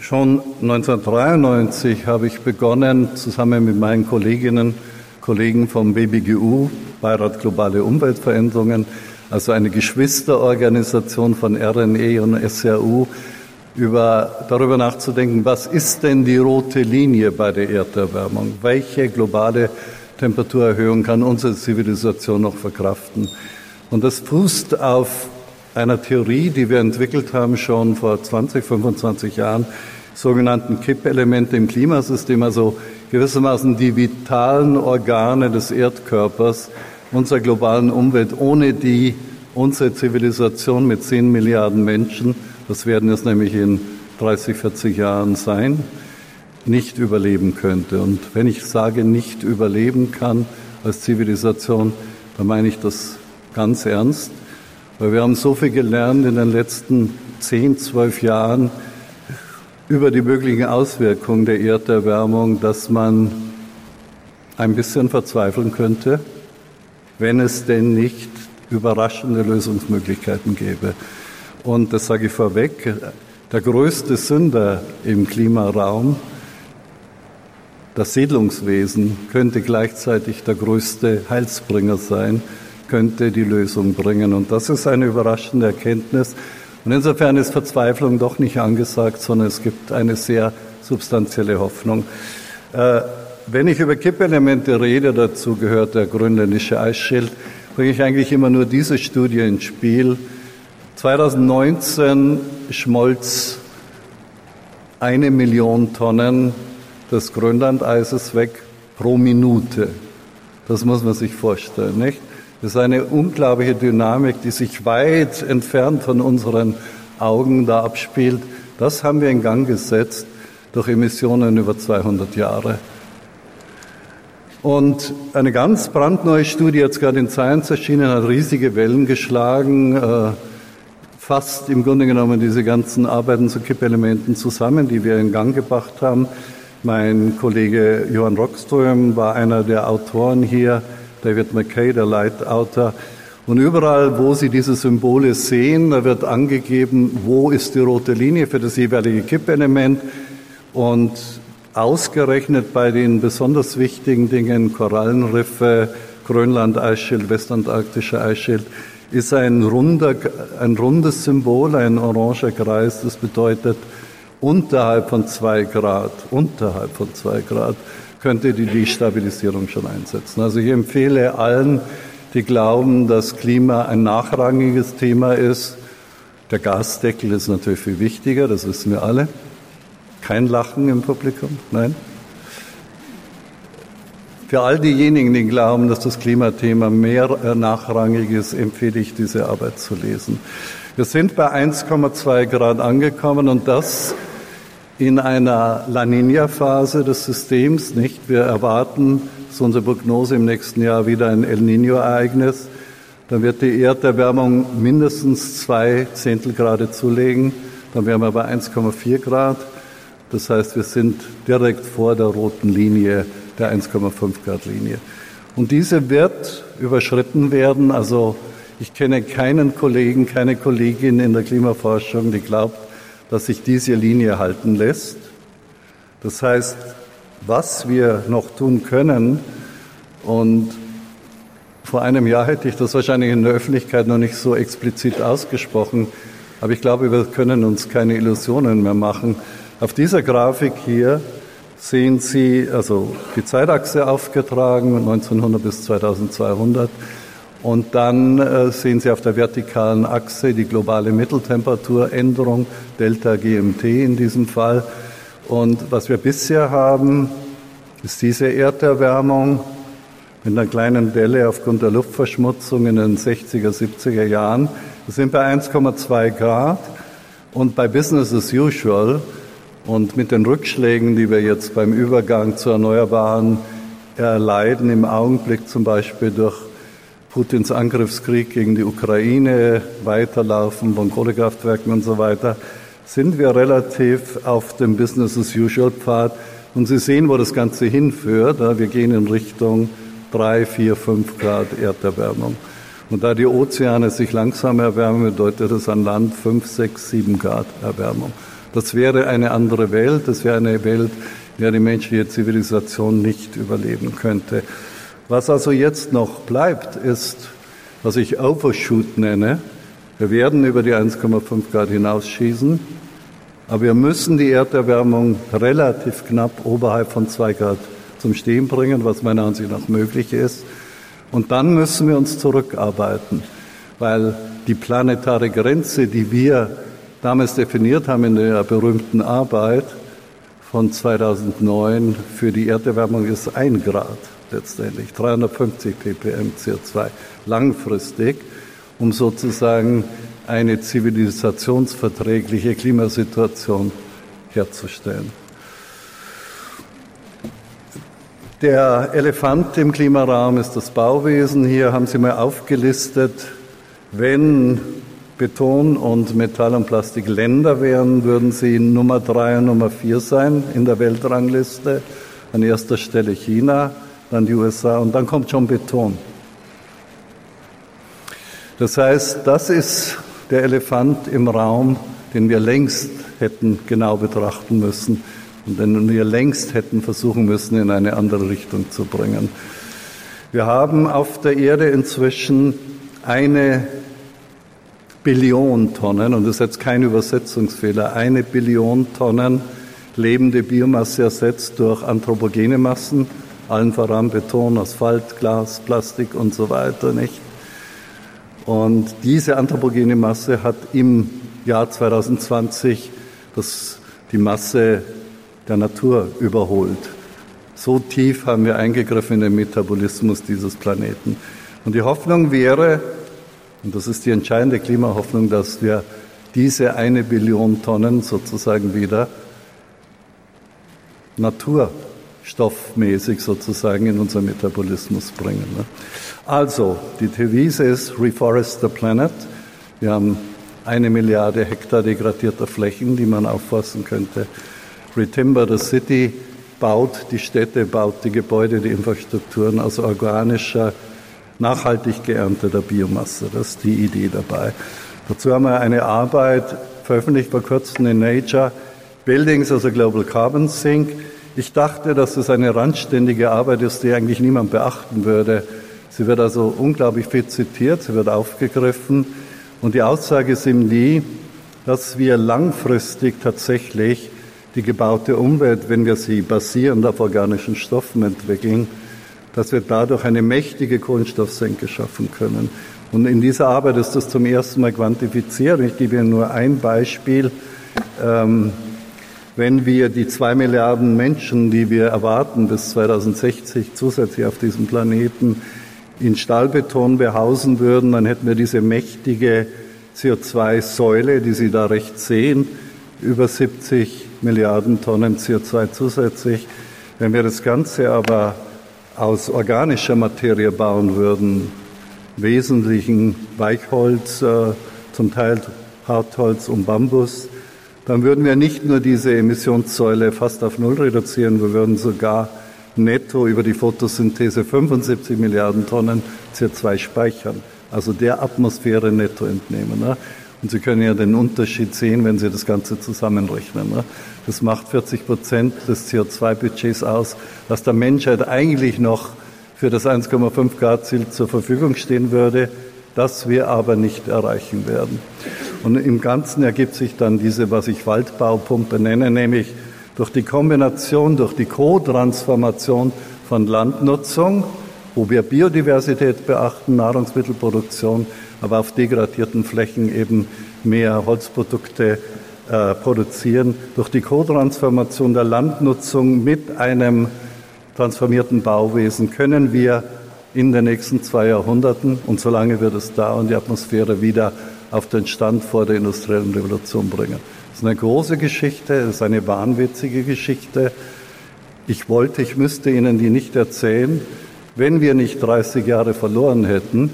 schon 1993 habe ich begonnen, zusammen mit meinen Kolleginnen, Kollegen vom BBGU, Beirat Globale Umweltveränderungen, also eine Geschwisterorganisation von RNE und SRU, über, darüber nachzudenken, was ist denn die rote Linie bei der Erderwärmung? Welche globale Temperaturerhöhung kann unsere Zivilisation noch verkraften? Und das fußt auf einer Theorie, die wir entwickelt haben schon vor 20, 25 Jahren, sogenannten Kippelemente im Klimasystem, also gewissermaßen die vitalen Organe des Erdkörpers unserer globalen Umwelt, ohne die unsere Zivilisation mit 10 Milliarden Menschen das werden es nämlich in 30, 40 Jahren sein, nicht überleben könnte. Und wenn ich sage, nicht überleben kann als Zivilisation, dann meine ich das ganz ernst, weil wir haben so viel gelernt in den letzten 10, 12 Jahren über die möglichen Auswirkungen der Erderwärmung, dass man ein bisschen verzweifeln könnte, wenn es denn nicht überraschende Lösungsmöglichkeiten gäbe. Und das sage ich vorweg, der größte Sünder im Klimaraum, das Siedlungswesen, könnte gleichzeitig der größte Heilsbringer sein, könnte die Lösung bringen. Und das ist eine überraschende Erkenntnis. Und insofern ist Verzweiflung doch nicht angesagt, sondern es gibt eine sehr substanzielle Hoffnung. Äh, wenn ich über Kippelemente rede, dazu gehört der grönländische Eisschild, bringe ich eigentlich immer nur diese Studie ins Spiel, 2019 schmolz eine Million Tonnen des Grönlandeises weg pro Minute. Das muss man sich vorstellen, nicht? Das ist eine unglaubliche Dynamik, die sich weit entfernt von unseren Augen da abspielt. Das haben wir in Gang gesetzt durch Emissionen über 200 Jahre. Und eine ganz brandneue Studie, jetzt gerade in Science erschienen, hat riesige Wellen geschlagen, äh, fasst im Grunde genommen diese ganzen Arbeiten zu Kippelementen zusammen, die wir in Gang gebracht haben. Mein Kollege Johann Rockström war einer der Autoren hier, David McKay, der Leitautor. Und überall, wo Sie diese Symbole sehen, da wird angegeben, wo ist die rote Linie für das jeweilige Kippelement. Und ausgerechnet bei den besonders wichtigen Dingen, Korallenriffe, Grönland-Eisschild, Westantarktischer Eisschild, ist ein, runder, ein rundes Symbol, ein oranger Kreis, das bedeutet, unterhalb von zwei Grad, unterhalb von zwei Grad könnte die Destabilisierung schon einsetzen. Also ich empfehle allen, die glauben, dass Klima ein nachrangiges Thema ist. Der Gasdeckel ist natürlich viel wichtiger, das wissen wir alle. Kein Lachen im Publikum, nein. Für all diejenigen, die glauben, dass das Klimathema mehr äh, nachrangig ist, empfehle ich, diese Arbeit zu lesen. Wir sind bei 1,2 Grad angekommen und das in einer La Nina-Phase des Systems, nicht? Wir erwarten, ist unsere Prognose im nächsten Jahr wieder ein El Nino-Ereignis. Dann wird die Erderwärmung mindestens zwei Zehntelgrade zulegen. Dann wären wir bei 1,4 Grad. Das heißt, wir sind direkt vor der roten Linie der 1,5 Grad Linie. Und diese wird überschritten werden. Also ich kenne keinen Kollegen, keine Kollegin in der Klimaforschung, die glaubt, dass sich diese Linie halten lässt. Das heißt, was wir noch tun können, und vor einem Jahr hätte ich das wahrscheinlich in der Öffentlichkeit noch nicht so explizit ausgesprochen, aber ich glaube, wir können uns keine Illusionen mehr machen. Auf dieser Grafik hier sehen Sie also die Zeitachse aufgetragen, 1900 bis 2200. Und dann äh, sehen Sie auf der vertikalen Achse die globale Mitteltemperaturänderung, Delta GMT in diesem Fall. Und was wir bisher haben, ist diese Erderwärmung mit einer kleinen Delle aufgrund der Luftverschmutzung in den 60er, 70er Jahren. Wir sind bei 1,2 Grad und bei Business as usual und mit den Rückschlägen, die wir jetzt beim Übergang zu Erneuerbaren erleiden, im Augenblick zum Beispiel durch Putins Angriffskrieg gegen die Ukraine, Weiterlaufen von Kohlekraftwerken und so weiter, sind wir relativ auf dem Business-as-usual-Pfad. Und Sie sehen, wo das Ganze hinführt. Wir gehen in Richtung drei, vier, fünf Grad Erderwärmung. Und da die Ozeane sich langsam erwärmen, bedeutet das an Land fünf, sechs, sieben Grad Erwärmung. Das wäre eine andere Welt, das wäre eine Welt, in der die menschliche Zivilisation nicht überleben könnte. Was also jetzt noch bleibt, ist, was ich Overshoot nenne. Wir werden über die 1,5 Grad hinausschießen, aber wir müssen die Erderwärmung relativ knapp oberhalb von 2 Grad zum Stehen bringen, was meiner Ansicht nach möglich ist. Und dann müssen wir uns zurückarbeiten, weil die planetare Grenze, die wir damals definiert haben in der berühmten Arbeit von 2009 für die Erderwärmung ist ein Grad letztendlich, 350 ppm CO2 langfristig, um sozusagen eine zivilisationsverträgliche Klimasituation herzustellen. Der Elefant im Klimaraum ist das Bauwesen. Hier haben Sie mal aufgelistet, wenn Beton und Metall und Plastik Länder wären, würden sie Nummer drei und Nummer vier sein in der Weltrangliste. An erster Stelle China, dann die USA und dann kommt schon Beton. Das heißt, das ist der Elefant im Raum, den wir längst hätten genau betrachten müssen und den wir längst hätten versuchen müssen, in eine andere Richtung zu bringen. Wir haben auf der Erde inzwischen eine Billion Tonnen, und das ist jetzt kein Übersetzungsfehler, eine Billion Tonnen lebende Biomasse ersetzt durch anthropogene Massen, allen voran Beton, Asphalt, Glas, Plastik und so weiter, nicht? Und diese anthropogene Masse hat im Jahr 2020 das, die Masse der Natur überholt. So tief haben wir eingegriffen in den Metabolismus dieses Planeten. Und die Hoffnung wäre, und das ist die entscheidende Klimahoffnung, dass wir diese eine Billion Tonnen sozusagen wieder naturstoffmäßig sozusagen in unseren Metabolismus bringen. Ne? Also, die Devise ist Reforest the Planet. Wir haben eine Milliarde Hektar degradierter Flächen, die man auffassen könnte. Retimber the City baut die Städte, baut die Gebäude, die Infrastrukturen aus organischer, nachhaltig geernteter Biomasse. Das ist die Idee dabei. Dazu haben wir eine Arbeit veröffentlicht vor kurzem in Nature, Buildings as a Global Carbon Sink. Ich dachte, dass das eine randständige Arbeit ist, die eigentlich niemand beachten würde. Sie wird also unglaublich viel zitiert, sie wird aufgegriffen. Und die Aussage ist eben die, dass wir langfristig tatsächlich die gebaute Umwelt, wenn wir sie basierend auf organischen Stoffen entwickeln, dass wir dadurch eine mächtige Kohlenstoffsenke schaffen können. Und in dieser Arbeit ist das zum ersten Mal quantifiziert. Ich gebe Ihnen nur ein Beispiel. Ähm, wenn wir die zwei Milliarden Menschen, die wir erwarten bis 2060 zusätzlich auf diesem Planeten in Stahlbeton behausen würden, dann hätten wir diese mächtige CO2-Säule, die Sie da rechts sehen, über 70 Milliarden Tonnen CO2 zusätzlich. Wenn wir das Ganze aber aus organischer Materie bauen würden, wesentlichen Weichholz, äh, zum Teil Hartholz und Bambus, dann würden wir nicht nur diese Emissionssäule fast auf Null reduzieren, wir würden sogar netto über die Photosynthese 75 Milliarden Tonnen CO2 speichern, also der Atmosphäre netto entnehmen. Ne? Und Sie können ja den Unterschied sehen, wenn Sie das Ganze zusammenrechnen. Ne? Das macht 40 Prozent des CO2-Budgets aus, was der Menschheit eigentlich noch für das 1,5 Grad Ziel zur Verfügung stehen würde, das wir aber nicht erreichen werden. Und im Ganzen ergibt sich dann diese, was ich Waldbaupumpe nenne, nämlich durch die Kombination, durch die Co-Transformation von Landnutzung, wo wir Biodiversität beachten, Nahrungsmittelproduktion, aber auf degradierten Flächen eben mehr Holzprodukte äh, produzieren. Durch die Co-Transformation der Landnutzung mit einem transformierten Bauwesen können wir in den nächsten zwei Jahrhunderten, und solange wird es dauern, die Atmosphäre wieder auf den Stand vor der industriellen Revolution bringen. Das ist eine große Geschichte, es ist eine wahnwitzige Geschichte. Ich wollte, ich müsste Ihnen die nicht erzählen, wenn wir nicht 30 Jahre verloren hätten,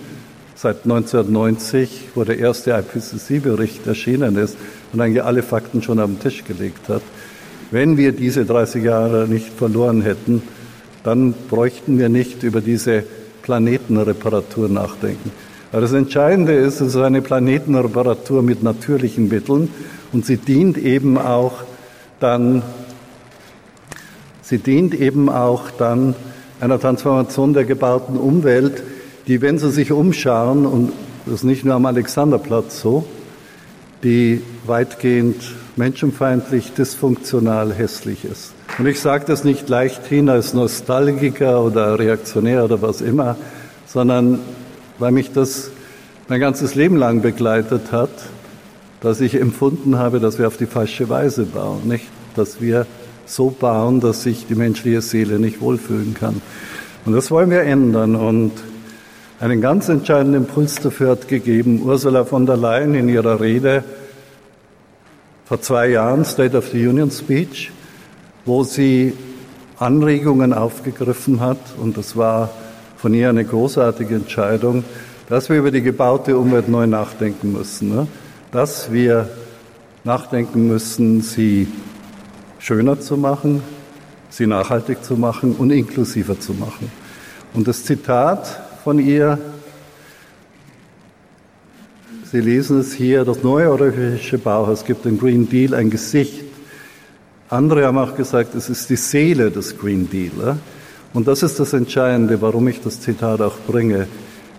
seit 1990, wo der erste IPCC-Bericht erschienen ist und eigentlich alle Fakten schon auf den Tisch gelegt hat. Wenn wir diese 30 Jahre nicht verloren hätten, dann bräuchten wir nicht über diese Planetenreparatur nachdenken. Aber das Entscheidende ist, es ist eine Planetenreparatur mit natürlichen Mitteln und sie dient eben auch dann, sie dient eben auch dann einer Transformation der gebauten Umwelt, die, wenn Sie sich umschauen, und das ist nicht nur am Alexanderplatz so, die weitgehend menschenfeindlich, dysfunktional, hässlich ist. Und ich sage das nicht leichthin als Nostalgiker oder Reaktionär oder was immer, sondern weil mich das mein ganzes Leben lang begleitet hat, dass ich empfunden habe, dass wir auf die falsche Weise bauen, nicht? Dass wir so bauen, dass sich die menschliche Seele nicht wohlfühlen kann. Und das wollen wir ändern. Und einen ganz entscheidenden Impuls dafür hat gegeben Ursula von der Leyen in ihrer Rede vor zwei Jahren, State of the Union Speech, wo sie Anregungen aufgegriffen hat. Und das war von ihr eine großartige Entscheidung, dass wir über die gebaute Umwelt neu nachdenken müssen. Ne? Dass wir nachdenken müssen, sie schöner zu machen, sie nachhaltig zu machen und inklusiver zu machen. Und das Zitat von ihr. Sie lesen es hier, das neue europäische Bauhaus gibt dem Green Deal ein Gesicht. Andere haben auch gesagt, es ist die Seele des Green Deal. Und das ist das Entscheidende, warum ich das Zitat auch bringe.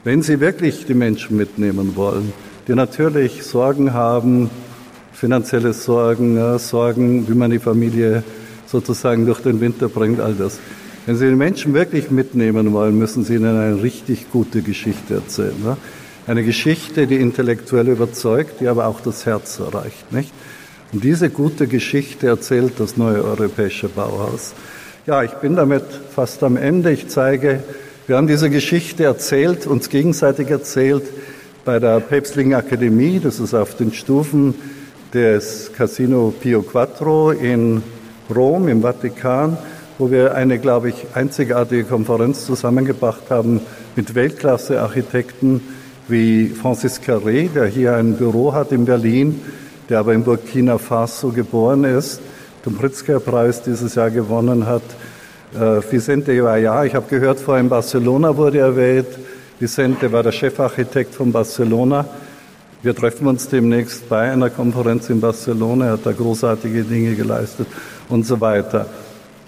Wenn Sie wirklich die Menschen mitnehmen wollen, die natürlich Sorgen haben, finanzielle Sorgen, Sorgen, wie man die Familie sozusagen durch den Winter bringt, all das. Wenn Sie die Menschen wirklich mitnehmen wollen, müssen Sie ihnen eine richtig gute Geschichte erzählen. Ne? Eine Geschichte, die intellektuell überzeugt, die aber auch das Herz erreicht. Nicht? Und diese gute Geschichte erzählt das neue europäische Bauhaus. Ja, ich bin damit fast am Ende. Ich zeige, wir haben diese Geschichte erzählt, uns gegenseitig erzählt bei der Päpstlichen Akademie. Das ist auf den Stufen des Casino Pio Quattro in Rom im Vatikan, wo wir eine, glaube ich, einzigartige Konferenz zusammengebracht haben mit Weltklasse-Architekten wie Francis Carré, der hier ein Büro hat in Berlin, der aber in Burkina Faso geboren ist, den Pritzker-Preis dieses Jahr gewonnen hat. Äh, Vicente Iwaya, ich habe gehört, vorhin Barcelona wurde erwähnt. Vicente war der Chefarchitekt von Barcelona. Wir treffen uns demnächst bei einer Konferenz in Barcelona. Er hat da großartige Dinge geleistet und so weiter.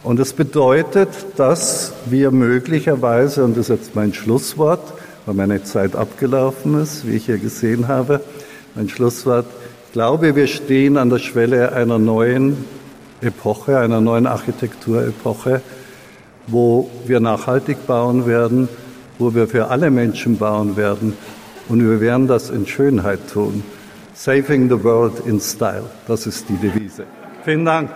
Und es bedeutet, dass wir möglicherweise, und das ist jetzt mein Schlusswort, weil meine Zeit abgelaufen ist, wie ich hier gesehen habe, mein Schlusswort, ich glaube, wir stehen an der Schwelle einer neuen Epoche, einer neuen Architekturepoche, wo wir nachhaltig bauen werden, wo wir für alle Menschen bauen werden und wir werden das in Schönheit tun. Saving the World in Style, das ist die Devise. Vielen Dank.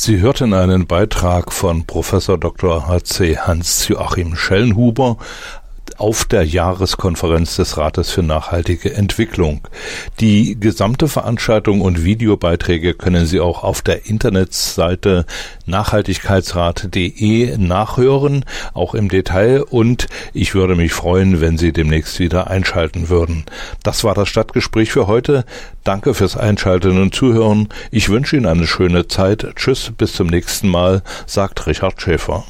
Sie hörten einen Beitrag von Professor Dr. H.C. Hans-Joachim Schellenhuber auf der Jahreskonferenz des Rates für nachhaltige Entwicklung. Die gesamte Veranstaltung und Videobeiträge können Sie auch auf der Internetseite nachhaltigkeitsrat.de nachhören, auch im Detail und ich würde mich freuen, wenn Sie demnächst wieder einschalten würden. Das war das Stadtgespräch für heute. Danke fürs Einschalten und Zuhören. Ich wünsche Ihnen eine schöne Zeit. Tschüss, bis zum nächsten Mal, sagt Richard Schäfer.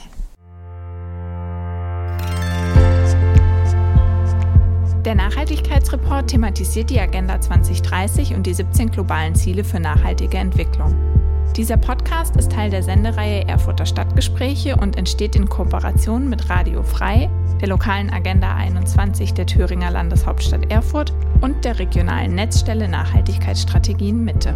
Der Nachhaltigkeitsreport thematisiert die Agenda 2030 und die 17 globalen Ziele für nachhaltige Entwicklung. Dieser Podcast ist Teil der Sendereihe Erfurter Stadtgespräche und entsteht in Kooperation mit Radio Frei, der lokalen Agenda 21 der Thüringer Landeshauptstadt Erfurt und der regionalen Netzstelle Nachhaltigkeitsstrategien Mitte.